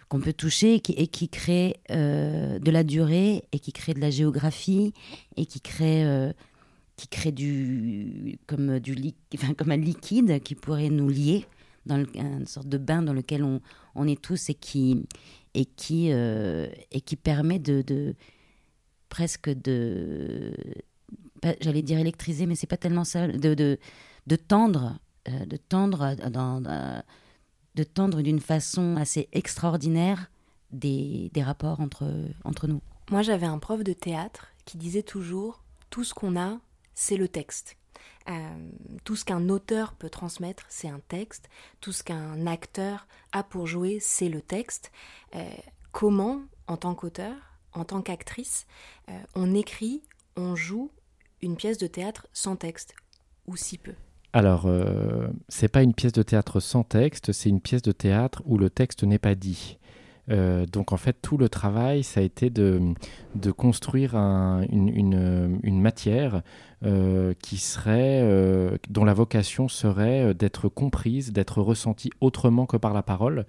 qu'on peut toucher et qui, et qui crée de la durée et qui crée de la géographie et qui crée, qui crée du, comme, du enfin, comme un liquide qui pourrait nous lier dans une sorte de bain dans lequel on, on est tous et qui, et qui, euh, et qui permet de, de presque de j'allais dire électriser mais c'est pas tellement ça de, de, de tendre euh, de tendre dans- de tendre d'une façon assez extraordinaire des, des rapports entre, entre nous. Moi, j'avais un prof de théâtre qui disait toujours tout ce qu'on a, c'est le texte. Euh, tout ce qu'un auteur peut transmettre, c'est un texte. Tout ce qu'un acteur a pour jouer, c'est le texte. Euh, comment, en tant qu'auteur, en tant qu'actrice, euh, on écrit, on joue une pièce de théâtre sans texte, ou si peu? Alors, c'est pas une pièce de théâtre sans texte, c'est une pièce de théâtre où le texte n'est pas dit. Euh, donc en fait, tout le travail, ça a été de, de construire un- une, une- matière euh, qui serait, euh, dont la vocation serait d'être comprise, d'être ressentie autrement que par la parole.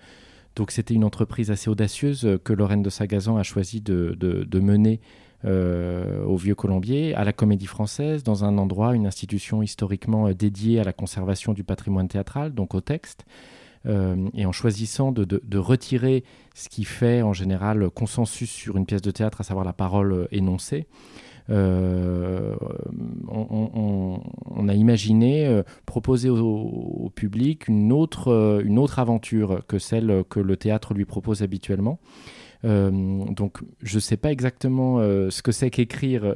Donc c'était une entreprise assez audacieuse que Lorraine de Sagazan a choisi de, de- mener au Vieux Colombier, à la Comédie Française, dans un endroit, une institution historiquement dédiée à la conservation du patrimoine théâtral, donc au texte. Euh, et en choisissant de, retirer ce qui fait en général consensus sur une pièce de théâtre, à savoir la parole énoncée, euh, on, a imaginé euh, proposer au, public une autre, une autre aventure que celle que le théâtre lui propose habituellement. Donc je ne sais pas exactement ce que c'est qu'écrire.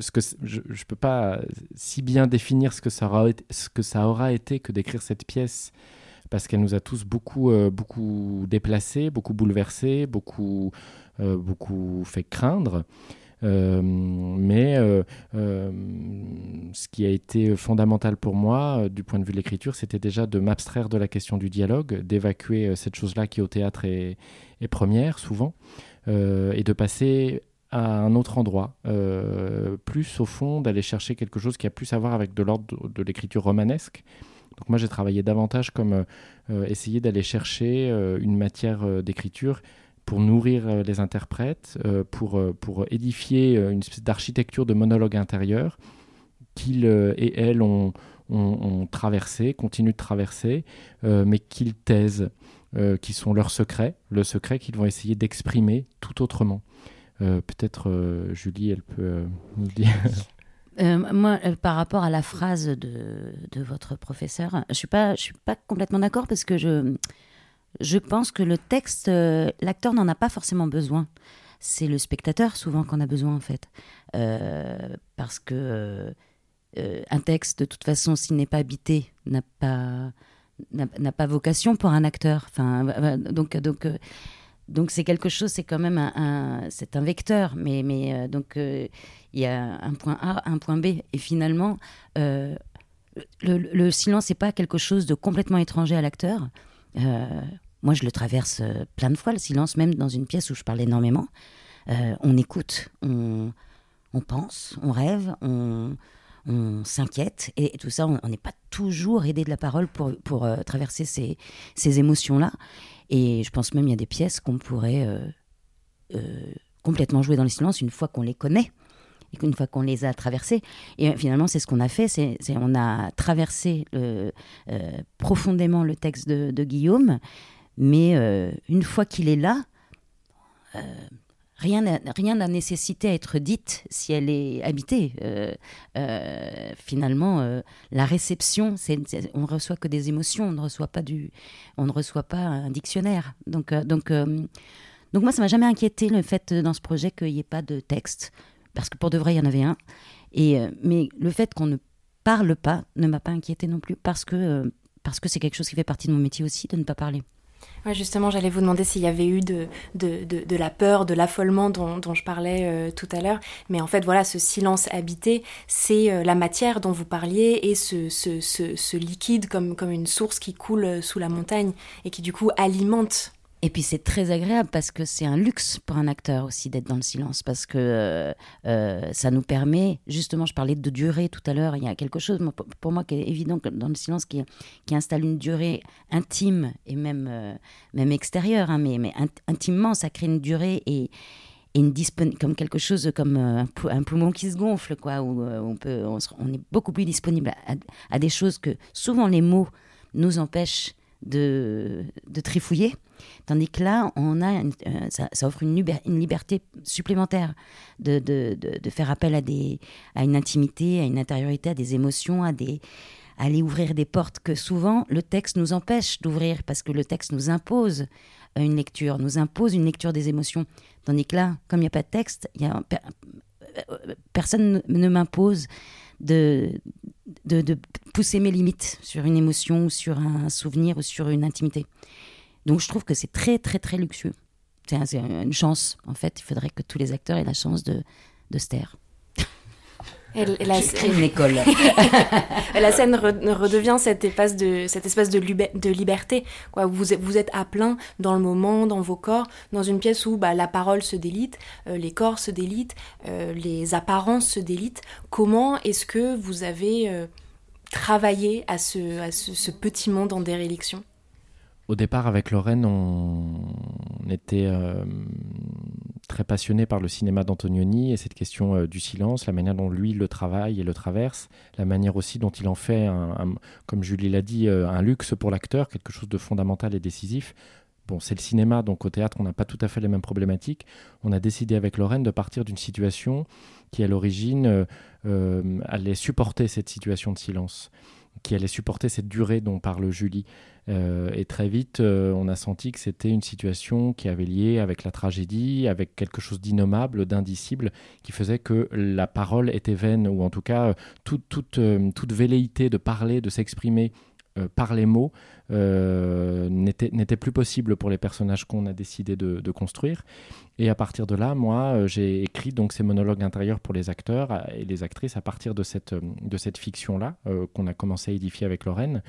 Ce que je ne peux pas si bien définir ce que ça aura été, ce que ça aura été que d'écrire cette pièce parce qu'elle nous a tous beaucoup, euh, beaucoup déplacés, beaucoup bouleversés, beaucoup, euh, beaucoup fait craindre. Euh, mais ce qui a été fondamental pour moi, du point de vue de l'écriture, c'était déjà de m'abstraire de la question du dialogue, d'évacuer cette chose-là qui au théâtre est, première souvent, et de passer à un autre endroit, euh, plus au fond, d'aller chercher quelque chose qui a plus à voir avec de l'ordre de, l'écriture romanesque. Donc moi j'ai travaillé davantage comme euh, euh, essayer d'aller chercher une matière d'écriture pour nourrir les interprètes, pour, pour édifier une espèce d'architecture de monologue intérieur qu'ils et elles ont, ont, traversé, continuent de traverser, mais qu'ils taisent, qui sont leurs secrets, le secret qu'ils vont essayer d'exprimer tout autrement. Euh, Peut-être euh, Julie, elle peut euh, nous dire. [laughs] Moi, par rapport à la phrase de, de votre professeur, je suis suis pas complètement d'accord parce que je, je pense que le texte, l'acteur n'en a pas forcément besoin. c'est le spectateur souvent qu'on a besoin en fait. parce que un texte, de toute façon, s'il n'est pas habité, n'a pas pas vocation pour un acteur. Enfin, donc donc donc c'est quelque chose, c'est quand même un, c'est un vecteur, mais mais donc il y a un point A, un point B, et finalement le, silence n'est pas quelque chose de complètement étranger à l'acteur. Euh, moi, je le traverse euh, plein de fois, le silence, même dans une pièce où je parle énormément. Euh, on écoute, on, pense, on rêve, on, s'inquiète, et, tout ça, on n'est pas toujours aidé de la parole pour, pour traverser ces, ces émotions-là. Et je pense même qu'il y a des pièces qu'on pourrait complètement jouer dans le silence une fois qu'on les connaît et qu'une fois qu'on les a traversés, et finalement c'est ce qu'on a fait, c'est on a traversé euh, profondément le texte de, Guillaume, mais euh, une fois qu'il est là, euh, rien n'a nécessité à être dite si elle est habitée. finalement, la réception, on ne reçoit que des émotions, on ne reçoit pas du, on ne reçoit pas un dictionnaire. Donc, donc, donc moi, ça m'a jamais inquiété le fait dans ce projet qu'il n'y ait pas de texte parce que pour de vrai, il y en avait un. Et, euh, mais le fait qu'on ne parle pas ne m'a pas inquiété non plus, parce que euh, parce que c'est quelque chose qui fait partie de mon métier aussi, de ne pas parler. Ouais, justement, j'allais vous demander s'il y avait eu de, de, de, la peur, de l'affolement dont, je parlais euh, tout à l'heure. Mais en fait, voilà, ce silence habité, c'est la matière dont vous parliez et ce, ce, ce, ce, liquide comme, comme une source qui coule sous la montagne et qui du coup alimente et puis c'est très agréable parce que c'est un luxe pour un acteur aussi d'être dans le silence parce que euh, euh, ça nous permet, justement, je parlais de durée tout à l'heure, il y a quelque chose pour moi qui est évident dans le silence qui, installe une durée intime et même, euh, même extérieure, hein, mais, mais intimement, ça crée une durée et, une comme quelque chose comme un, poumon qui se gonfle, quoi, où on, peut, on, est beaucoup plus disponible à, des choses que souvent les mots nous empêchent de, trifouiller. Tandis que là, on a euh, ça, offre une, liberté supplémentaire de, de, de, faire appel à, des, à une intimité, à une intériorité, à des émotions, à, des, aller ouvrir des portes que souvent le texte nous empêche d'ouvrir parce que le texte nous impose une lecture, nous impose une lecture des émotions. Tandis que là, comme il n'y a pas de texte, a, personne ne m'impose de, de, pousser mes limites sur une émotion, sur un souvenir ou sur une intimité. Donc je trouve que c'est très très très luxueux. C'est une chance, en fait. Il faudrait que tous les acteurs aient la chance de, de se taire. Et, la, une école. [laughs] la scène redevient cet espace de, cet espace de, de liberté. Quoi. Vous, êtes, vous êtes à plein dans le moment, dans vos corps, dans une pièce où bah, la parole se délite, euh, les corps se délitent, euh, les apparences se délitent. Comment est-ce que vous avez euh, travaillé à ce, à ce, ce petit monde en déréliction? Au départ, avec Lorraine, on, était euh, très passionné par le cinéma d'Antonioni et cette question euh, du silence, la manière dont lui le travaille et le traverse, la manière aussi dont il en fait, comme Julie l'a dit, euh, un luxe pour l'acteur, quelque chose de fondamental et décisif. Bon, c'est le cinéma, donc au théâtre, on n'a pas tout à fait les mêmes problématiques. On a décidé avec Lorraine de partir d'une situation qui, à l'origine, allait supporter cette situation de silence qui allait supporter cette durée dont parle Julie. Euh, et très vite, euh, on a senti que c'était une situation qui avait lié avec la tragédie, avec quelque chose d'innommable, d'indicible, qui faisait que la parole était vaine, ou en tout cas, euh, toute, velléité de parler, de s'exprimer par les mots n'était plus possible pour les personnages qu'on a décidé de, construire. Et à partir de là, moi, euh, j'ai écrit donc ces monologues intérieurs pour les acteurs euh, et les actrices à partir de cette, euh, de cette fiction-là qu'on a commencé à édifier avec Lorraine.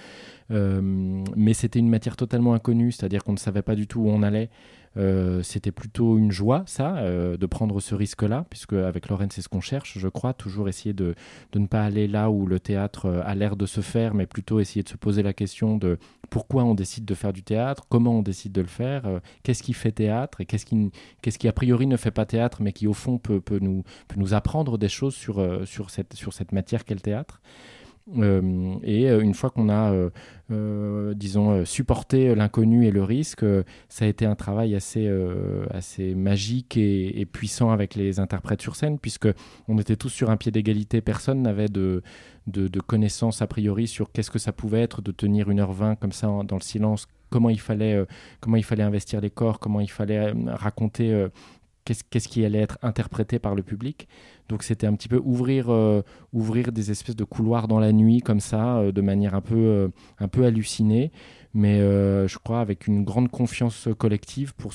mais c'était une matière totalement inconnue, c'est-à-dire qu'on ne savait pas du tout où on allait. Euh, c'était plutôt une joie, ça, euh, de prendre ce risque-là, puisque avec Lorraine, c'est ce qu'on cherche, je crois, toujours essayer de, de, ne pas aller là où le théâtre euh, a l'air de se faire, mais plutôt essayer de se poser la question de pourquoi on décide de faire du théâtre, comment on décide de le faire, qu'est-ce qui fait théâtre et qu'est-ce qui, qu'est-ce qui a priori ne fait pas théâtre, mais qui au fond peut, peut, nous, peut nous apprendre des choses sur, sur, cette, sur cette matière qu'est le théâtre. Euh, et euh, une fois qu'on a, euh, disons, supporté l'inconnu et le risque, ça a été un travail assez, assez magique et, puissant avec les interprètes sur scène, puisque on était tous sur un pied d'égalité. Personne n'avait de, de, connaissances a priori sur qu'est-ce que ça pouvait être de tenir 1h20 comme ça dans le silence, comment il fallait, comment il fallait investir les corps, comment il fallait raconter qu'est-ce qui allait être interprété par le public. Donc c'était un petit peu ouvrir, euh, ouvrir des espèces de couloirs dans la nuit comme ça, euh, de manière un peu, euh, un peu hallucinée, mais je crois avec une grande confiance collective pour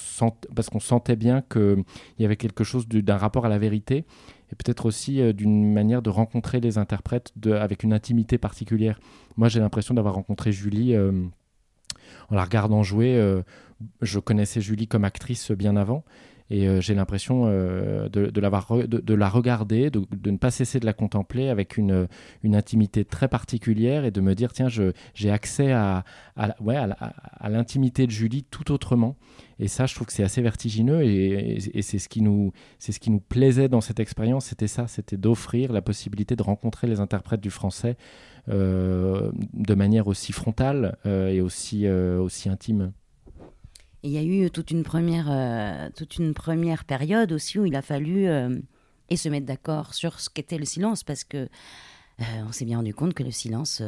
parce qu'on sentait bien qu'il y avait quelque chose d'un rapport à la vérité et peut-être aussi d'une manière de rencontrer les interprètes avec une intimité particulière. Moi j'ai l'impression d'avoir rencontré Julie en la regardant jouer. je connaissais Julie comme actrice bien avant et euh, j'ai l'impression euh, de, la regarder, de, ne pas cesser de la contempler avec une, intimité très particulière et de me dire, tiens, j'ai accès à, l'intimité de Julie tout autrement. Et ça, je trouve que c'est assez vertigineux et, c'est ce, qui nous, plaisait dans cette expérience, c'était ça, c'était d'offrir la possibilité de rencontrer les interprètes du français euh, de manière aussi frontale et aussi intime il y a eu toute une première, euh, toute une première période aussi où il a fallu euh, et se mettre d'accord sur ce qu'était le silence parce que euh, on s'est bien rendu compte que le silence,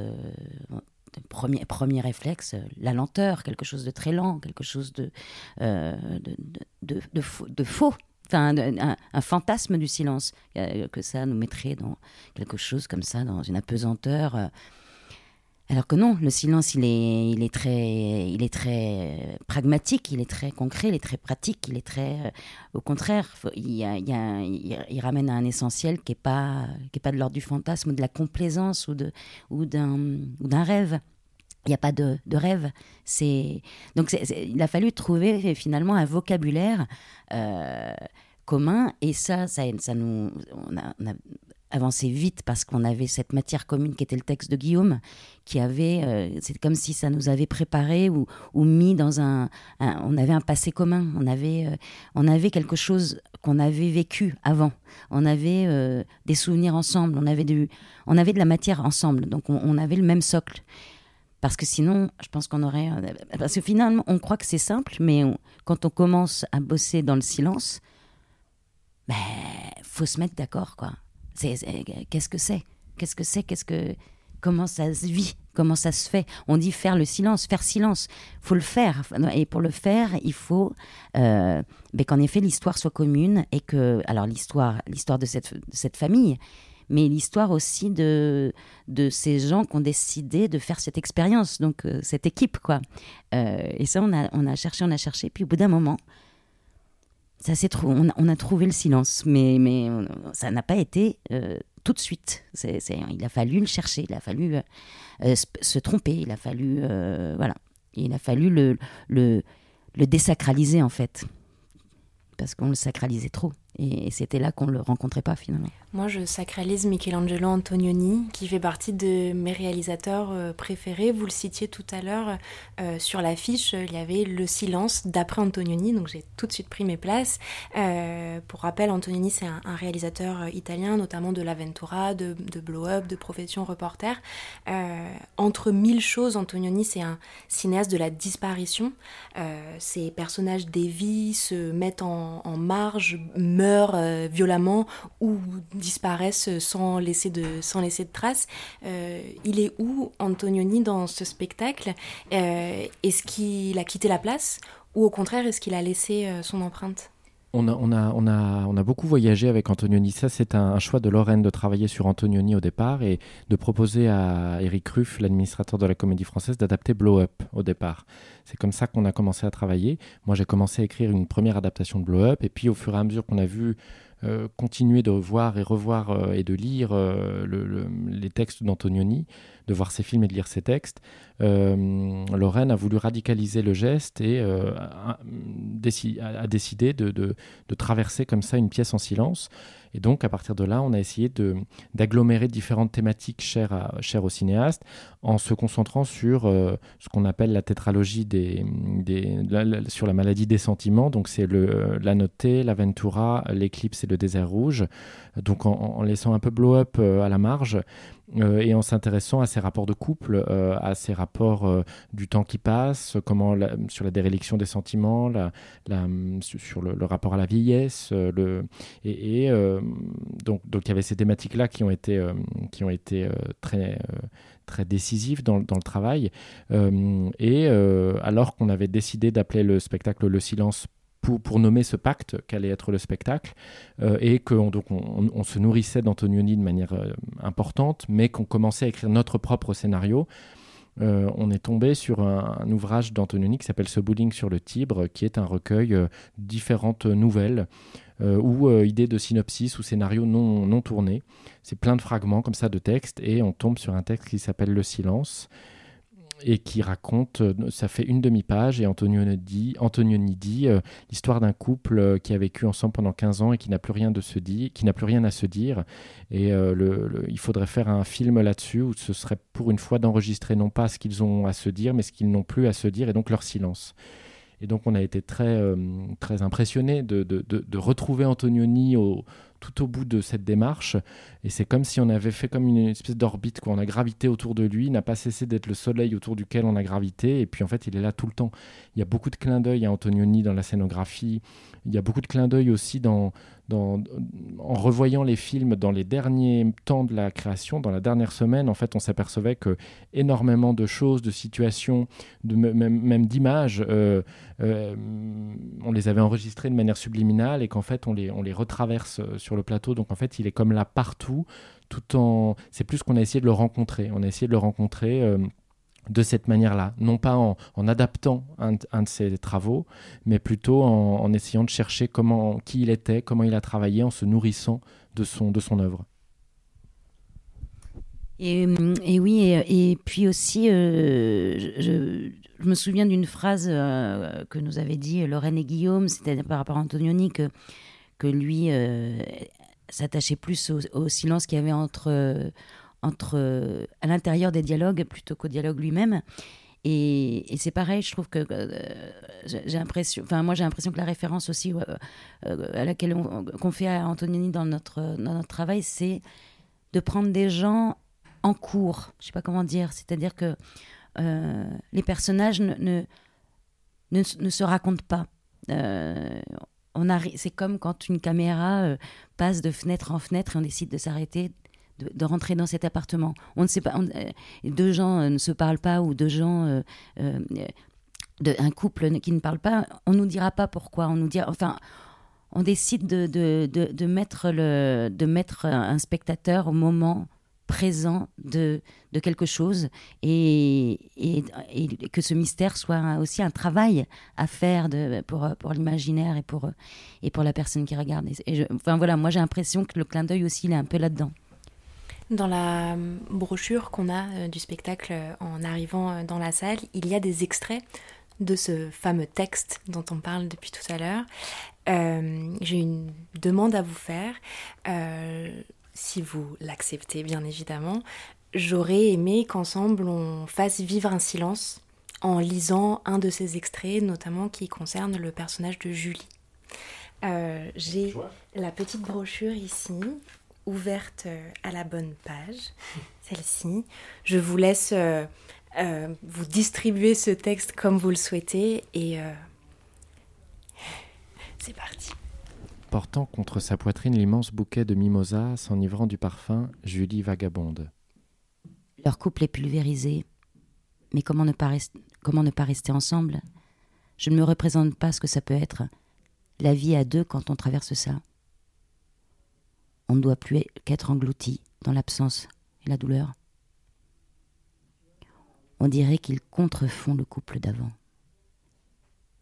premier, premier réflexe, la lenteur, quelque chose de très lent, quelque chose de, de, de, de, faux. Enfin, un, un, fantasme du silence, que ça nous mettrait dans quelque chose comme ça, dans une apesanteur alors que non, le silence, il est, il est, très, il est très pragmatique, il est très concret, il est très pratique, il est très... Euh, au contraire, il, y a, ramène à un essentiel qui n'est pas, qui pas de l'ordre du fantasme ou de la complaisance ou, de, ou d'un rêve. Il n'y a pas de, rêve. Donc il a fallu trouver finalement un vocabulaire euh, commun et ça, ça, ça nous, on a, avancer vite parce qu'on avait cette matière commune qui était le texte de Guillaume, qui avait, euh, c'est comme si ça nous avait préparé ou, ou mis dans un, on avait un passé commun, on avait, euh, on avait quelque chose qu'on avait vécu avant, on avait euh, des souvenirs ensemble, on avait, du, on avait de la matière ensemble, donc on, avait le même socle. Parce que sinon, je pense qu'on aurait. Parce que finalement, on croit que c'est simple, mais quand on commence à bosser dans le silence, ben, faut se mettre d'accord, quoi qu'est-ce que c'est? Qu'est-ce que c'est? Qu'est-ce que comment ça se vit? Comment ça se fait? On dit faire le silence, faire silence. Faut le faire. Et pour le faire, il faut euh, ben, qu'en effet l'histoire soit commune et que alors l'histoire, l'histoire de cette, famille, mais l'histoire aussi de, de ces gens qui ont décidé de faire cette expérience, donc euh, cette équipe, quoi. Euh, et ça, on a, on a cherché, on a cherché, puis au bout d'un moment, ça s'est on, on, a trouvé le silence, mais, mais ça n'a pas été euh, tout de suite. Il a fallu le chercher, il a fallu euh, euh, se tromper, il a fallu voilà, il a fallu le, le, le désacraliser en fait, parce qu'on le sacralisait trop. Et c'était là qu'on ne le rencontrait pas finalement. Moi, je sacralise Michelangelo Antonioni, qui fait partie de mes réalisateurs euh, préférés. Vous le citiez tout à l'heure euh, sur l'affiche, il y avait Le silence d'après Antonioni, donc j'ai tout de suite pris mes places. Euh, pour rappel, Antonioni, c'est un, réalisateur italien, notamment de l'Aventura, de, de Blow Up, de Profession Reporter. entre mille choses, Antonioni, c'est un cinéaste de la disparition. ces personnages dévient, se mettent en, en marge, meurent euh, violemment ou disparaissent sans laisser de, sans laisser de traces. Euh, il est où Antonioni dans ce spectacle? Euh, Est-ce qu'il a quitté la place ou au contraire est-ce qu'il a laissé son empreinte? On a, on, a, on, a, on a, beaucoup voyagé avec Antonioni. Ça, c'est un, choix de Lorraine de travailler sur Antonioni au départ et de proposer à Eric Ruff, l'administrateur de la Comédie Française, d'adapter Blow Up au départ. C'est comme ça qu'on a commencé à travailler. Moi, j'ai commencé à écrire une première adaptation de Blow Up et puis au fur et à mesure qu'on a vu euh, continuer de voir et revoir euh, et de lire euh, les textes d'Antonioni, de voir ses films et de lire ses textes, Lorraine a voulu radicaliser le geste et a, décidé de, de, traverser comme ça une pièce en silence. Et donc, à partir de là, on a essayé d'agglomérer différentes thématiques chères, à, chères au cinéaste en se concentrant sur euh, ce qu'on appelle la tétralogie des, sur la maladie des sentiments. Donc, c'est le, la notée, l'aventura, l'éclipse et le désert rouge. Donc, en, laissant un peu blow-up euh, à la marge. Euh, et en s'intéressant à ces rapports de couple, à ces rapports du temps qui passe, comment sur la déréliction des sentiments, sur le, rapport à la vieillesse, le, et, donc, donc il y avait ces thématiques-là qui ont été, euh, qui ont été euh, très, euh, très décisives dans, dans le travail. et alors qu'on avait décidé d'appeler le spectacle Le Silence pour, pour nommer ce pacte qu'allait être le spectacle, et qu'on donc on, se nourrissait d'Antonioni de manière importante, mais qu'on commençait à écrire notre propre scénario. on est tombé sur un, ouvrage d'Antonioni qui s'appelle Ce bowling sur le Tibre, qui est un recueil de différentes nouvelles ou idées de synopsis ou scénarios non, non tournés. C'est plein de fragments comme ça de textes et on tombe sur un texte qui s'appelle Le silence et qui raconte, euh, ça fait une demi-page, et Antonioni dit, dit euh, l'histoire d'un couple euh, qui a vécu ensemble pendant 15 ans et qui n'a plus rien de se dire, qui n'a plus rien à se dire. Et il faudrait faire un film là-dessus où ce serait pour une fois d'enregistrer non pas ce qu'ils ont à se dire, mais ce qu'ils n'ont plus à se dire, et donc leur silence. Et donc on a été très, très impressionnés de, de, de, retrouver Antonioni au, tout au bout de cette démarche. Et c'est comme si on avait fait comme une espèce d'orbite, quoi. On a gravité autour de lui, n'a pas cessé d'être le soleil autour duquel on a gravité. Et puis en fait, il est là tout le temps. Il y a beaucoup de clins d'œil à Antonioni dans la scénographie. Il y a beaucoup de clins d'œil aussi dans, en revoyant les films dans les derniers temps de la création, dans la dernière semaine, en fait, on s'apercevait que énormément de choses, de situations, de, même, même d'images, euh, on les avait enregistrées de manière subliminale et qu'en fait, on les, on les retraverse euh, sur le plateau. Donc en fait, il est comme là partout, tout en. C'est plus qu'on a essayé de le rencontrer. On a essayé de le rencontrer de cette manière-là, non pas en, adaptant un, de ses travaux, mais plutôt en, essayant de chercher comment, qui il était, comment il a travaillé, en se nourrissant de son, de son œuvre. Et, oui, et, puis aussi, euh, je, me souviens d'une phrase euh, que nous avait dit Lorraine et Guillaume, c'était par rapport à Antonioni, que, que lui euh, s'attachait plus au, silence qu'il y avait entre entre, à l'intérieur des dialogues plutôt qu'au dialogue lui-même. Et, c'est pareil, je trouve que j'ai l'impression, enfin moi j'ai l'impression que la référence aussi à laquelle on, qu'on fait à Antonini dans notre, dans notre travail, c'est de prendre des gens en cours. Je sais pas comment dire, c'est-à-dire que les personnages ne, ne, ne, se racontent pas. on c'est comme quand une caméra passe de fenêtre en fenêtre et on décide de s'arrêter de, rentrer dans cet appartement. On ne sait pas, euh, deux gens euh, ne se parlent pas ou deux gens, euh, un couple qui ne parle pas, on nous dira pas pourquoi. On nous dira, enfin, on décide de, de, de, mettre le, de mettre un spectateur au moment présent de, de quelque chose et, et, que ce mystère soit aussi un travail à faire de, pour, pour l'imaginaire et pour, et pour la personne qui regarde. Et enfin voilà, moi j'ai l'impression que le clin d'œil aussi il est un peu là-dedans. Dans la brochure qu'on a euh, du spectacle euh, en arrivant euh, dans la salle, il y a des extraits de ce fameux texte dont on parle depuis tout à l'heure. J'ai une demande à vous faire. Si vous l'acceptez, bien évidemment, j'aurais aimé qu'ensemble on fasse vivre un silence en lisant un de ces extraits, notamment qui concerne le personnage de Julie. J'ai la petite brochure ici ouverte euh, à la bonne page, [laughs] celle-ci. Je vous laisse euh, euh, vous distribuer ce texte comme vous le souhaitez et c'est parti. Portant contre sa poitrine l'immense bouquet de mimosa, s'enivrant du parfum, Julie vagabonde. Leur couple est pulvérisé, mais comment ne pas, comment ne pas rester ensemble? Je ne me représente pas ce que ça peut être, la vie à deux quand on traverse ça. On ne doit plus qu'être englouti dans l'absence et la douleur. On dirait qu'ils contrefont le couple d'avant,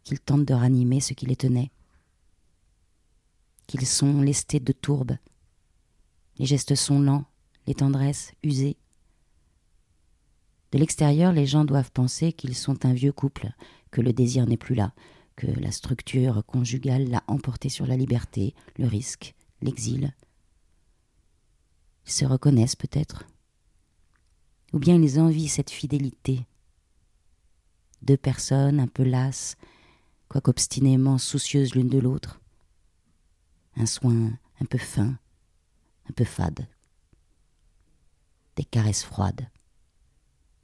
qu'ils tentent de ranimer ce qui les tenait, qu'ils sont lestés de tourbe, les gestes sont lents, les tendresses usées. De l'extérieur, les gens doivent penser qu'ils sont un vieux couple, que le désir n'est plus là, que la structure conjugale l'a emporté sur la liberté, le risque, l'exil, ils se reconnaissent peut-être. Ou bien ils envient cette fidélité. Deux personnes un peu lasses, quoique obstinément soucieuses l'une de l'autre. Un soin un peu fin, un peu fade. Des caresses froides,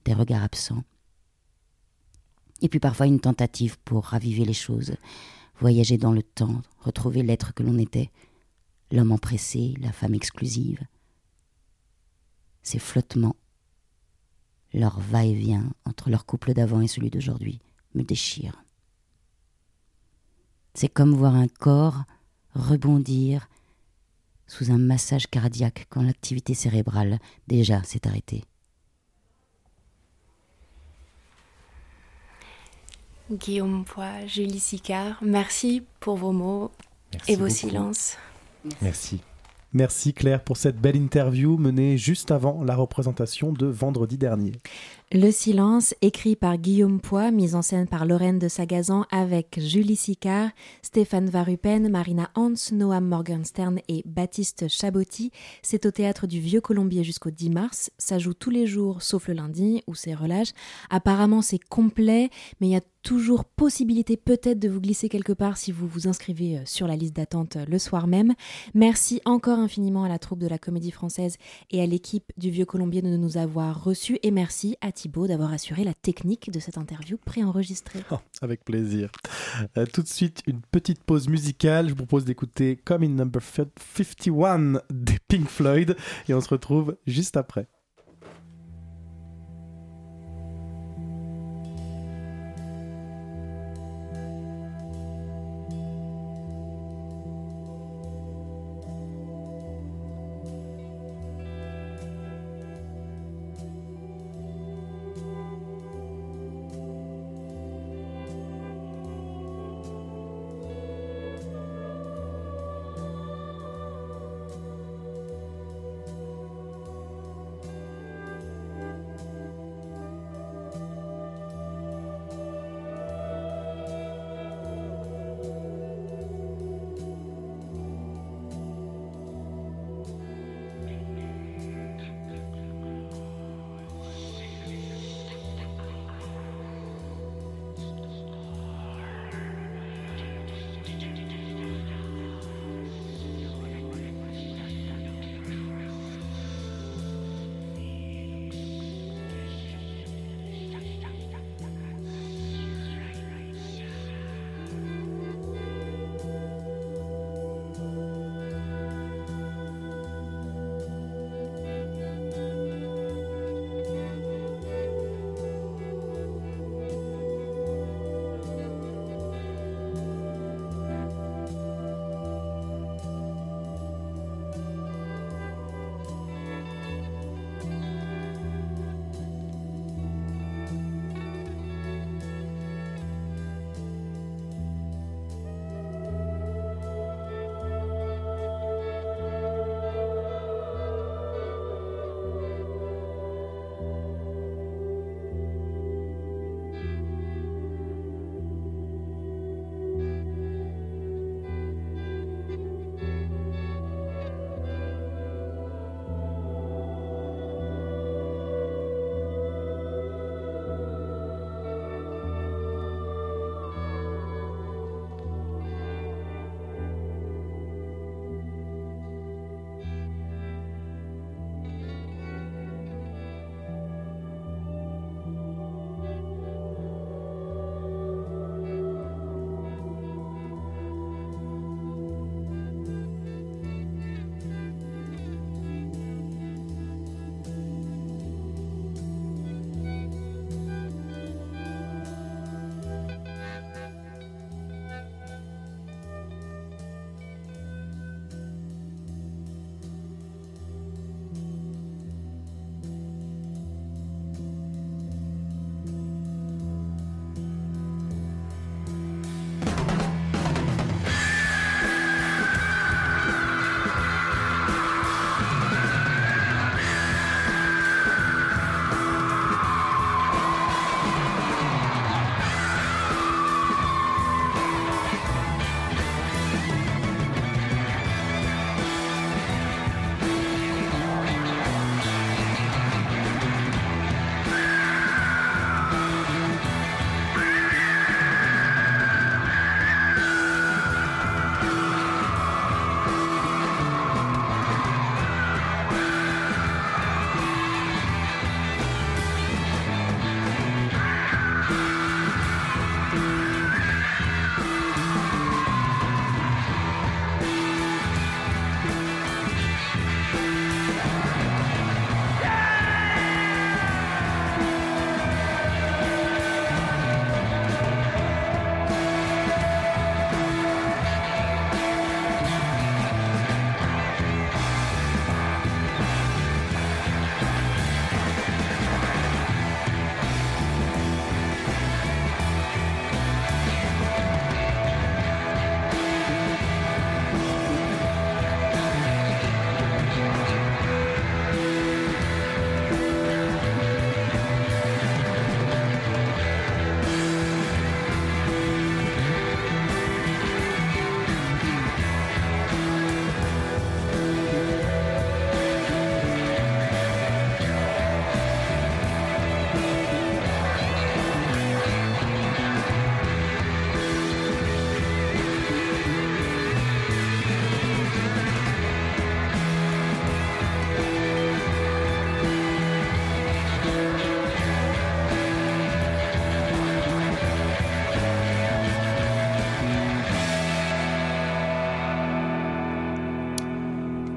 des regards absents. Et puis parfois une tentative pour raviver les choses, voyager dans le temps, retrouver l'être que l'on était, l'homme empressé, la femme exclusive, ces flottements, leur va-et-vient entre leur couple d'avant et celui d'aujourd'hui me déchirent. C'est comme voir un corps rebondir sous un massage cardiaque quand l'activité cérébrale déjà s'est arrêtée. Guillaume Poix, Julie Sicard, merci pour vos mots Merci et vos beaucoup. silences. Merci. Merci Claire pour cette belle interview menée juste avant la représentation de vendredi dernier. Le silence, écrit par Guillaume Poix, mise en scène par Lorraine de Sagazan avec Julie Sicard, Stéphane Varupen, Marina Hans, Noam Morgenstern et Baptiste Chabotti. C'est au théâtre du Vieux Colombier jusqu'au 10 mars. Ça joue tous les jours sauf le lundi où c'est relâche. Apparemment c'est complet, mais il y a toujours possibilité peut-être de vous glisser quelque part si vous vous inscrivez euh, sur la liste d'attente euh, le soir même. Merci encore infiniment à la troupe de la Comédie Française et à l'équipe du Vieux Colombier de nous avoir reçus et merci à Thibaut d'avoir assuré la technique de cette interview préenregistrée. Oh, avec plaisir. Euh, tout de suite, une petite pause musicale. Je vous propose d'écouter Come in Number 51 des Pink Floyd et on se retrouve juste après.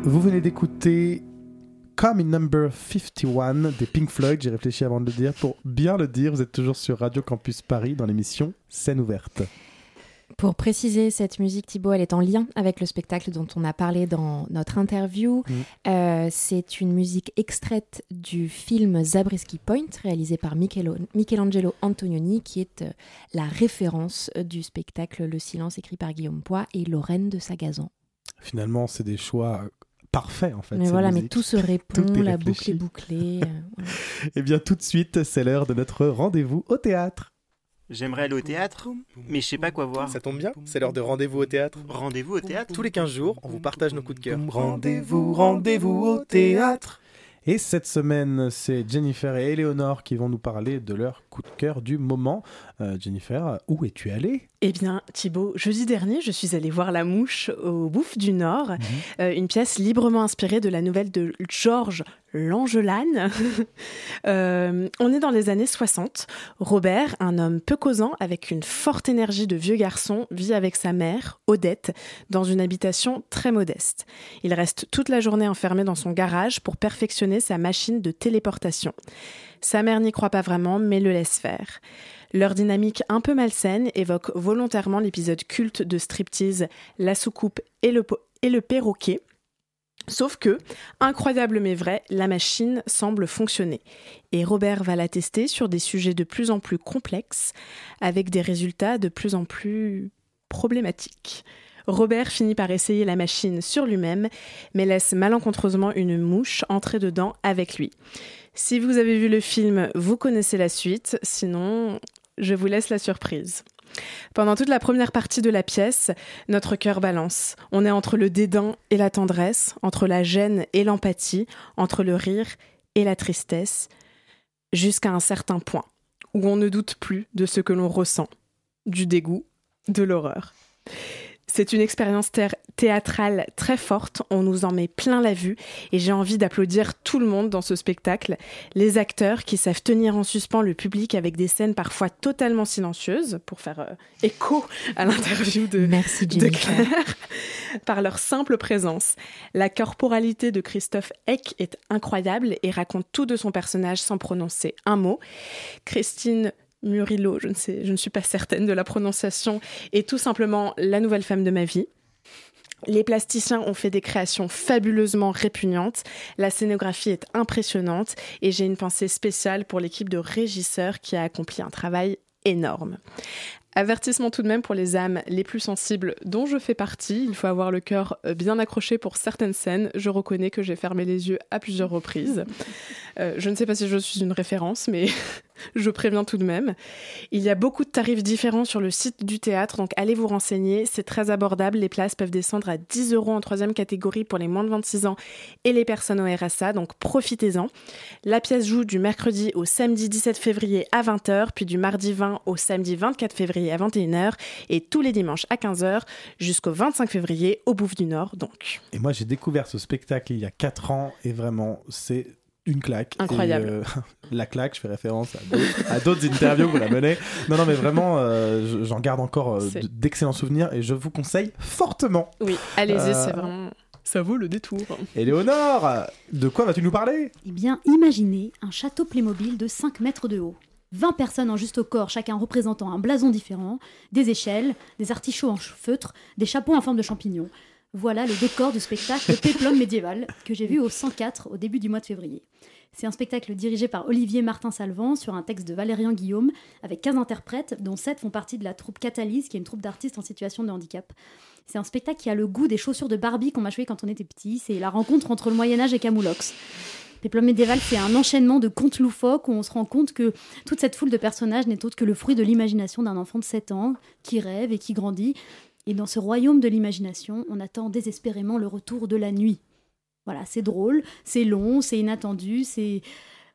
Vous venez d'écouter Come in Number 51 des Pink Floyd. J'ai réfléchi avant de le dire. Pour bien le dire, vous êtes toujours sur Radio Campus Paris dans l'émission Scène ouverte. Pour préciser, cette musique, Thibaut, elle est en lien avec le spectacle dont on a parlé dans notre interview. Mm. Euh, c'est une musique extraite du film Zabriskie Point, réalisé par Michelo- Michelangelo Antonioni, qui est euh, la référence euh, du spectacle Le Silence, écrit par Guillaume Poix et Lorraine de Sagazan. Finalement, c'est des choix parfaits en fait. mais voilà, mais tout se répond, Tout la boucle est bouclée. euh. [laughs] Eh bien, tout de suite, c'est l'heure de notre rendez-vous au théâtre. J'aimerais aller au théâtre, mais je sais pas quoi voir. Ça tombe bien, c'est l'heure de rendez-vous au théâtre. Rendez-vous au théâtre Tous les 15 jours, on vous partage nos coups de cœur. Rendez-vous, rendez-vous au théâtre. Et cette semaine, c'est Jennifer et Eleonore qui vont nous parler de leur coup de cœur du moment. Euh, Jennifer, où es-tu allée? Eh bien, Thibaut, jeudi dernier, je suis allée voir La Mouche au Bouffe du Nord, euh, une pièce librement inspirée de la nouvelle de Georges Langelane. [laughs] Euh, on est dans les années 60. Robert, un homme peu causant avec une forte énergie de vieux garçon, vit avec sa mère, Odette, dans une habitation très modeste. Il reste toute la journée enfermé dans son garage pour perfectionner sa machine de téléportation. Sa mère n'y croit pas vraiment, mais le laisse faire. Leur dynamique un peu malsaine évoque volontairement l'épisode culte de striptease La soucoupe et le, perroquet. Sauf que, incroyable mais vrai, la machine semble fonctionner. Et Robert va la tester sur des sujets de plus en plus complexes, avec des résultats de plus en plus problématiques. Robert finit par essayer la machine sur lui-même, mais laisse malencontreusement une mouche entrer dedans avec lui. Si vous avez vu le film, vous connaissez la suite, sinon je vous laisse la surprise. Pendant toute la première partie de la pièce, notre cœur balance. On est entre le dédain et la tendresse, entre la gêne et l'empathie, entre le rire et la tristesse, jusqu'à un certain point où on ne doute plus de ce que l'on ressent, du dégoût, de l'horreur. C'est une expérience thé- théâtrale très forte, on nous en met plein la vue et j'ai envie d'applaudir tout le monde dans ce spectacle, les acteurs qui savent tenir en suspens le public avec des scènes parfois totalement silencieuses pour faire euh, écho à l'interview de, Merci, de. Claire, par leur simple présence. La corporalité de Christophe Eck est incroyable et raconte tout de son personnage sans prononcer un mot. Christine Murillo, je ne, sais, je ne suis pas certaine de la prononciation, est tout simplement la nouvelle femme de ma vie. Les plasticiens ont fait des créations fabuleusement répugnantes, la scénographie est impressionnante et j'ai une pensée spéciale pour l'équipe de régisseurs qui a accompli un travail énorme. Avertissement tout de même pour les âmes les plus sensibles dont je fais partie. Il faut avoir le cœur euh, bien accroché pour certaines scènes. Je reconnais que j'ai fermé les yeux à plusieurs reprises. Euh, je ne sais pas si je suis une référence, mais [laughs] je préviens tout de même. Il y a beaucoup de tarifs différents sur le site du théâtre, donc allez vous renseigner. C'est très abordable. Les places peuvent descendre à 10 euros en troisième catégorie pour les moins de 26 ans et les personnes au RSA, donc profitez-en. La pièce joue du mercredi au samedi 17 février à 20h, puis du mardi 20 au samedi 24 février à 21h, et tous les dimanches à 15h jusqu'au 25 février au Bouffe du Nord, donc. Et moi, j'ai découvert ce spectacle il y a 4 ans et vraiment, c'est une claque. Incroyable. Et, euh, [laughs] la claque, je fais référence à d'autres- interviews que vous la menez. Non, non, mais vraiment, euh, je- j'en garde encore euh, d'excellents souvenirs et je vous conseille fortement. Oui, allez-y, Euh, c'est vraiment. Ça vaut le détour. Éléonore, de quoi vas-tu nous parler? Eh bien, imaginez un château Playmobil de 5 mètres de haut. 20 personnes en juste au corps, chacun représentant un blason différent, des échelles, des artichauts en feutre, des chapeaux en forme de champignons. Voilà le décor du spectacle [laughs] Péplum médiéval que j'ai vu au 104 au début du mois de février. C'est un spectacle dirigé par Olivier Martin-Salvant sur un texte de Valérian Guillaume avec 15 interprètes, dont 7 font partie de la troupe Catalyse, qui est une troupe d'artistes en situation de handicap. C'est un spectacle qui a le goût des chaussures de Barbie qu'on m'a joué quand on était petit. C'est la rencontre entre le Moyen-Âge et Camoulox. Péplum médiéval, c'est un enchaînement de contes loufoques où on se rend compte que toute cette foule de personnages n'est autre que le fruit de l'imagination d'un enfant de 7 ans qui rêve et qui grandit. Et dans ce royaume de l'imagination, on attend désespérément le retour de la nuit. Voilà, c'est drôle, c'est long, c'est inattendu, c'est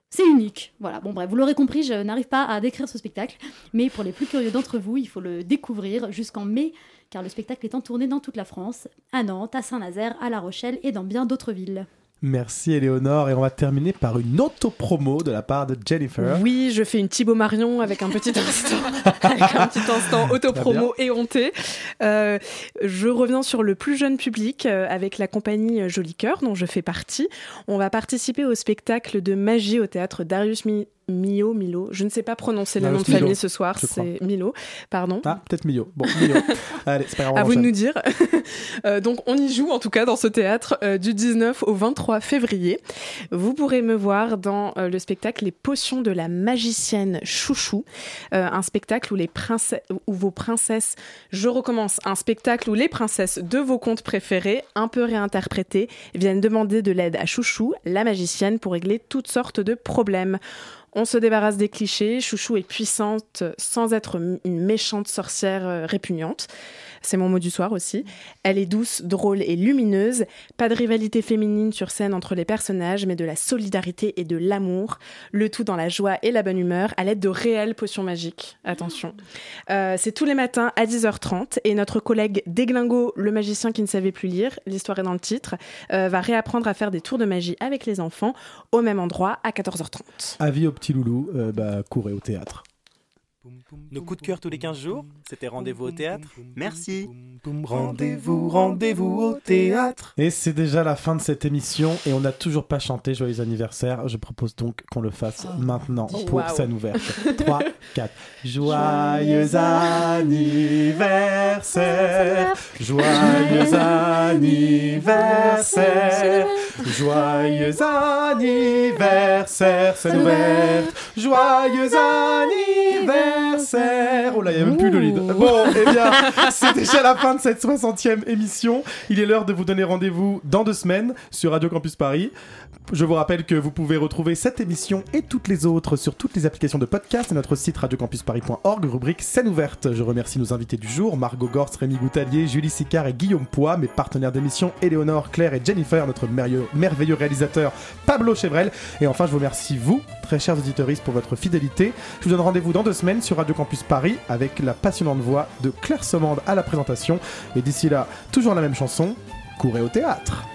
c'est unique. Voilà, bon bref, vous l'aurez compris, je n'arrive pas à décrire ce spectacle, mais pour les plus curieux d'entre vous, il faut le découvrir jusqu'en mai, car le spectacle est en tournée dans toute la France, à Nantes, à Saint-Nazaire, à La Rochelle et dans bien d'autres villes. Merci Éléonore et on va terminer par une auto-promo de la part de Jennifer. Oui, je fais une Thibaut Marion avec un petit [laughs] instant, avec un petit instant autopromo éhonté. Euh, je reviens sur le plus jeune public euh, avec la compagnie Joli Cœur dont je fais partie. On va participer au spectacle de magie au théâtre Darius Mi- Mio, Milo. Je ne sais pas prononcer le nom de famille Milo, ce soir, c'est Milo, pardon. Ah, peut-être Mio. Bon, Mio. [laughs] Allez, c'est pas grave. À vous de nous dire. [laughs] Euh, donc, on y joue en tout cas dans ce théâtre euh, du 19 au 23 février. Vous pourrez me voir dans euh, le spectacle Les potions de la magicienne Chouchou, un spectacle où les princesses, où vos princesses, je recommence, un spectacle où les princesses de vos contes préférés, un peu réinterprétés, viennent demander de l'aide à Chouchou, la magicienne, pour régler toutes sortes de problèmes. On se débarrasse des clichés. Chouchou est puissante sans être une méchante sorcière euh, répugnante. C'est mon mot du soir aussi. Elle est douce, drôle et lumineuse. Pas de rivalité féminine sur scène entre les personnages, mais de la solidarité et de l'amour. Le tout dans la joie et la bonne humeur, à l'aide de réelles potions magiques. Attention. Euh, c'est tous les matins à 10h30 et notre collègue Déglingo, le magicien qui ne savait plus lire, l'histoire est dans le titre, euh, va réapprendre à faire des tours de magie avec les enfants au même endroit à 14h30. Avis au petit loulou, euh, bah, courez au théâtre. Nos coups de cœur tous les 15 jours, c'était rendez-vous au théâtre. Merci. Rendez-vous, rendez-vous au théâtre. Et c'est déjà la fin de cette émission et on n'a toujours pas chanté Joyeux anniversaire. Je propose donc qu'on le fasse maintenant pour Waouh. scène ouverte. 3, 4. Joyeux anniversaire. Joyeux anniversaire. Joyeux anniversaire. Scène ouverte. Joyeux anniversaire. Oh là, il n'y a même plus lead. Bon, eh bien, c'est déjà la fin de cette 60e émission. Il est l'heure de vous donner rendez-vous dans deux semaines sur Radio Campus Paris. Je vous rappelle que vous pouvez retrouver cette émission et toutes les autres sur toutes les applications de podcast et notre site radiocampusparis.org, rubrique scène ouverte. Je remercie nos invités du jour, Margot Gors, Rémi Goutalier, Julie Sicard et Guillaume Poix, mes partenaires d'émission, Éléonore, Claire et Jennifer, notre merveilleux, merveilleux réalisateur Pablo Chevrel. Et enfin, je vous remercie vous, très chers auditoristes, pour votre fidélité. Je vous donne rendez-vous dans deux semaines sur Radio Campus Paris avec la passionnante voix de Claire Sommande à la présentation. Et d'ici là, toujours la même chanson, courez au théâtre.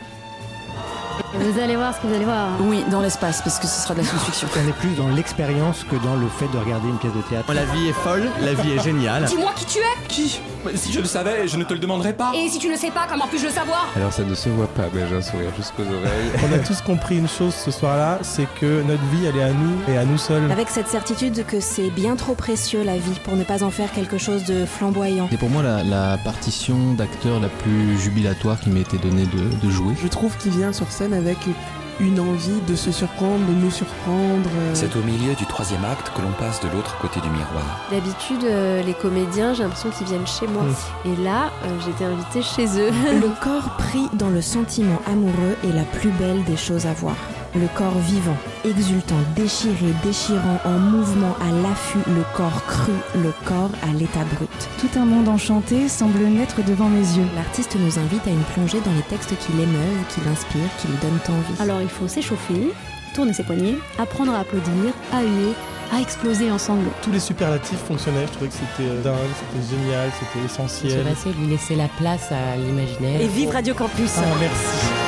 Vous allez voir ce que vous allez voir. Oui, dans l'espace, parce que ce sera de la science-fiction. On est plus dans l'expérience que dans le fait de regarder une pièce de théâtre. La vie est folle, la vie est géniale. Dis-moi qui tu es Qui? Si je le savais, je ne te le demanderais pas. Et si tu ne sais pas, comment puis-je le savoir? Alors ça ne se voit pas, mais j'ai un sourire jusqu'aux oreilles. [laughs] On a tous compris une chose ce soir-là, c'est que notre vie, elle est à nous et à nous seuls. Avec cette certitude que c'est bien trop précieux la vie pour ne pas en faire quelque chose de flamboyant. C'est pour moi la, la partition d'acteur la plus jubilatoire qui m'ait été donnée de, de jouer. Je trouve qu'il vient sur scène avec une envie de se surprendre, de nous surprendre. euh. C'est au milieu du troisième acte que l'on passe de l'autre côté du miroir. D'habitude, euh, les comédiens, j'ai l'impression qu'ils viennent chez moi. Et là, euh, j'étais invitée chez eux. Le corps pris dans le sentiment amoureux est la plus belle des choses à voir. Le corps vivant, exultant, déchiré, déchirant, en mouvement, à l'affût, le corps cru, le corps à l'état brut. Tout un monde enchanté semble naître devant mes yeux. L'artiste nous invite à une plongée dans les textes qui l'émeuvent, qui l'inspirent, qui lui donnent envie. Alors il faut s'échauffer, tourner ses poignets, apprendre à applaudir, à huer, à exploser en sanglots. Tous les superlatifs fonctionnaient, je trouvais que c'était euh, dingue, c'était génial, c'était Se essentiel. passer, lui laisser la place à l'imaginaire. Et vive Radio Campus Ah, merci.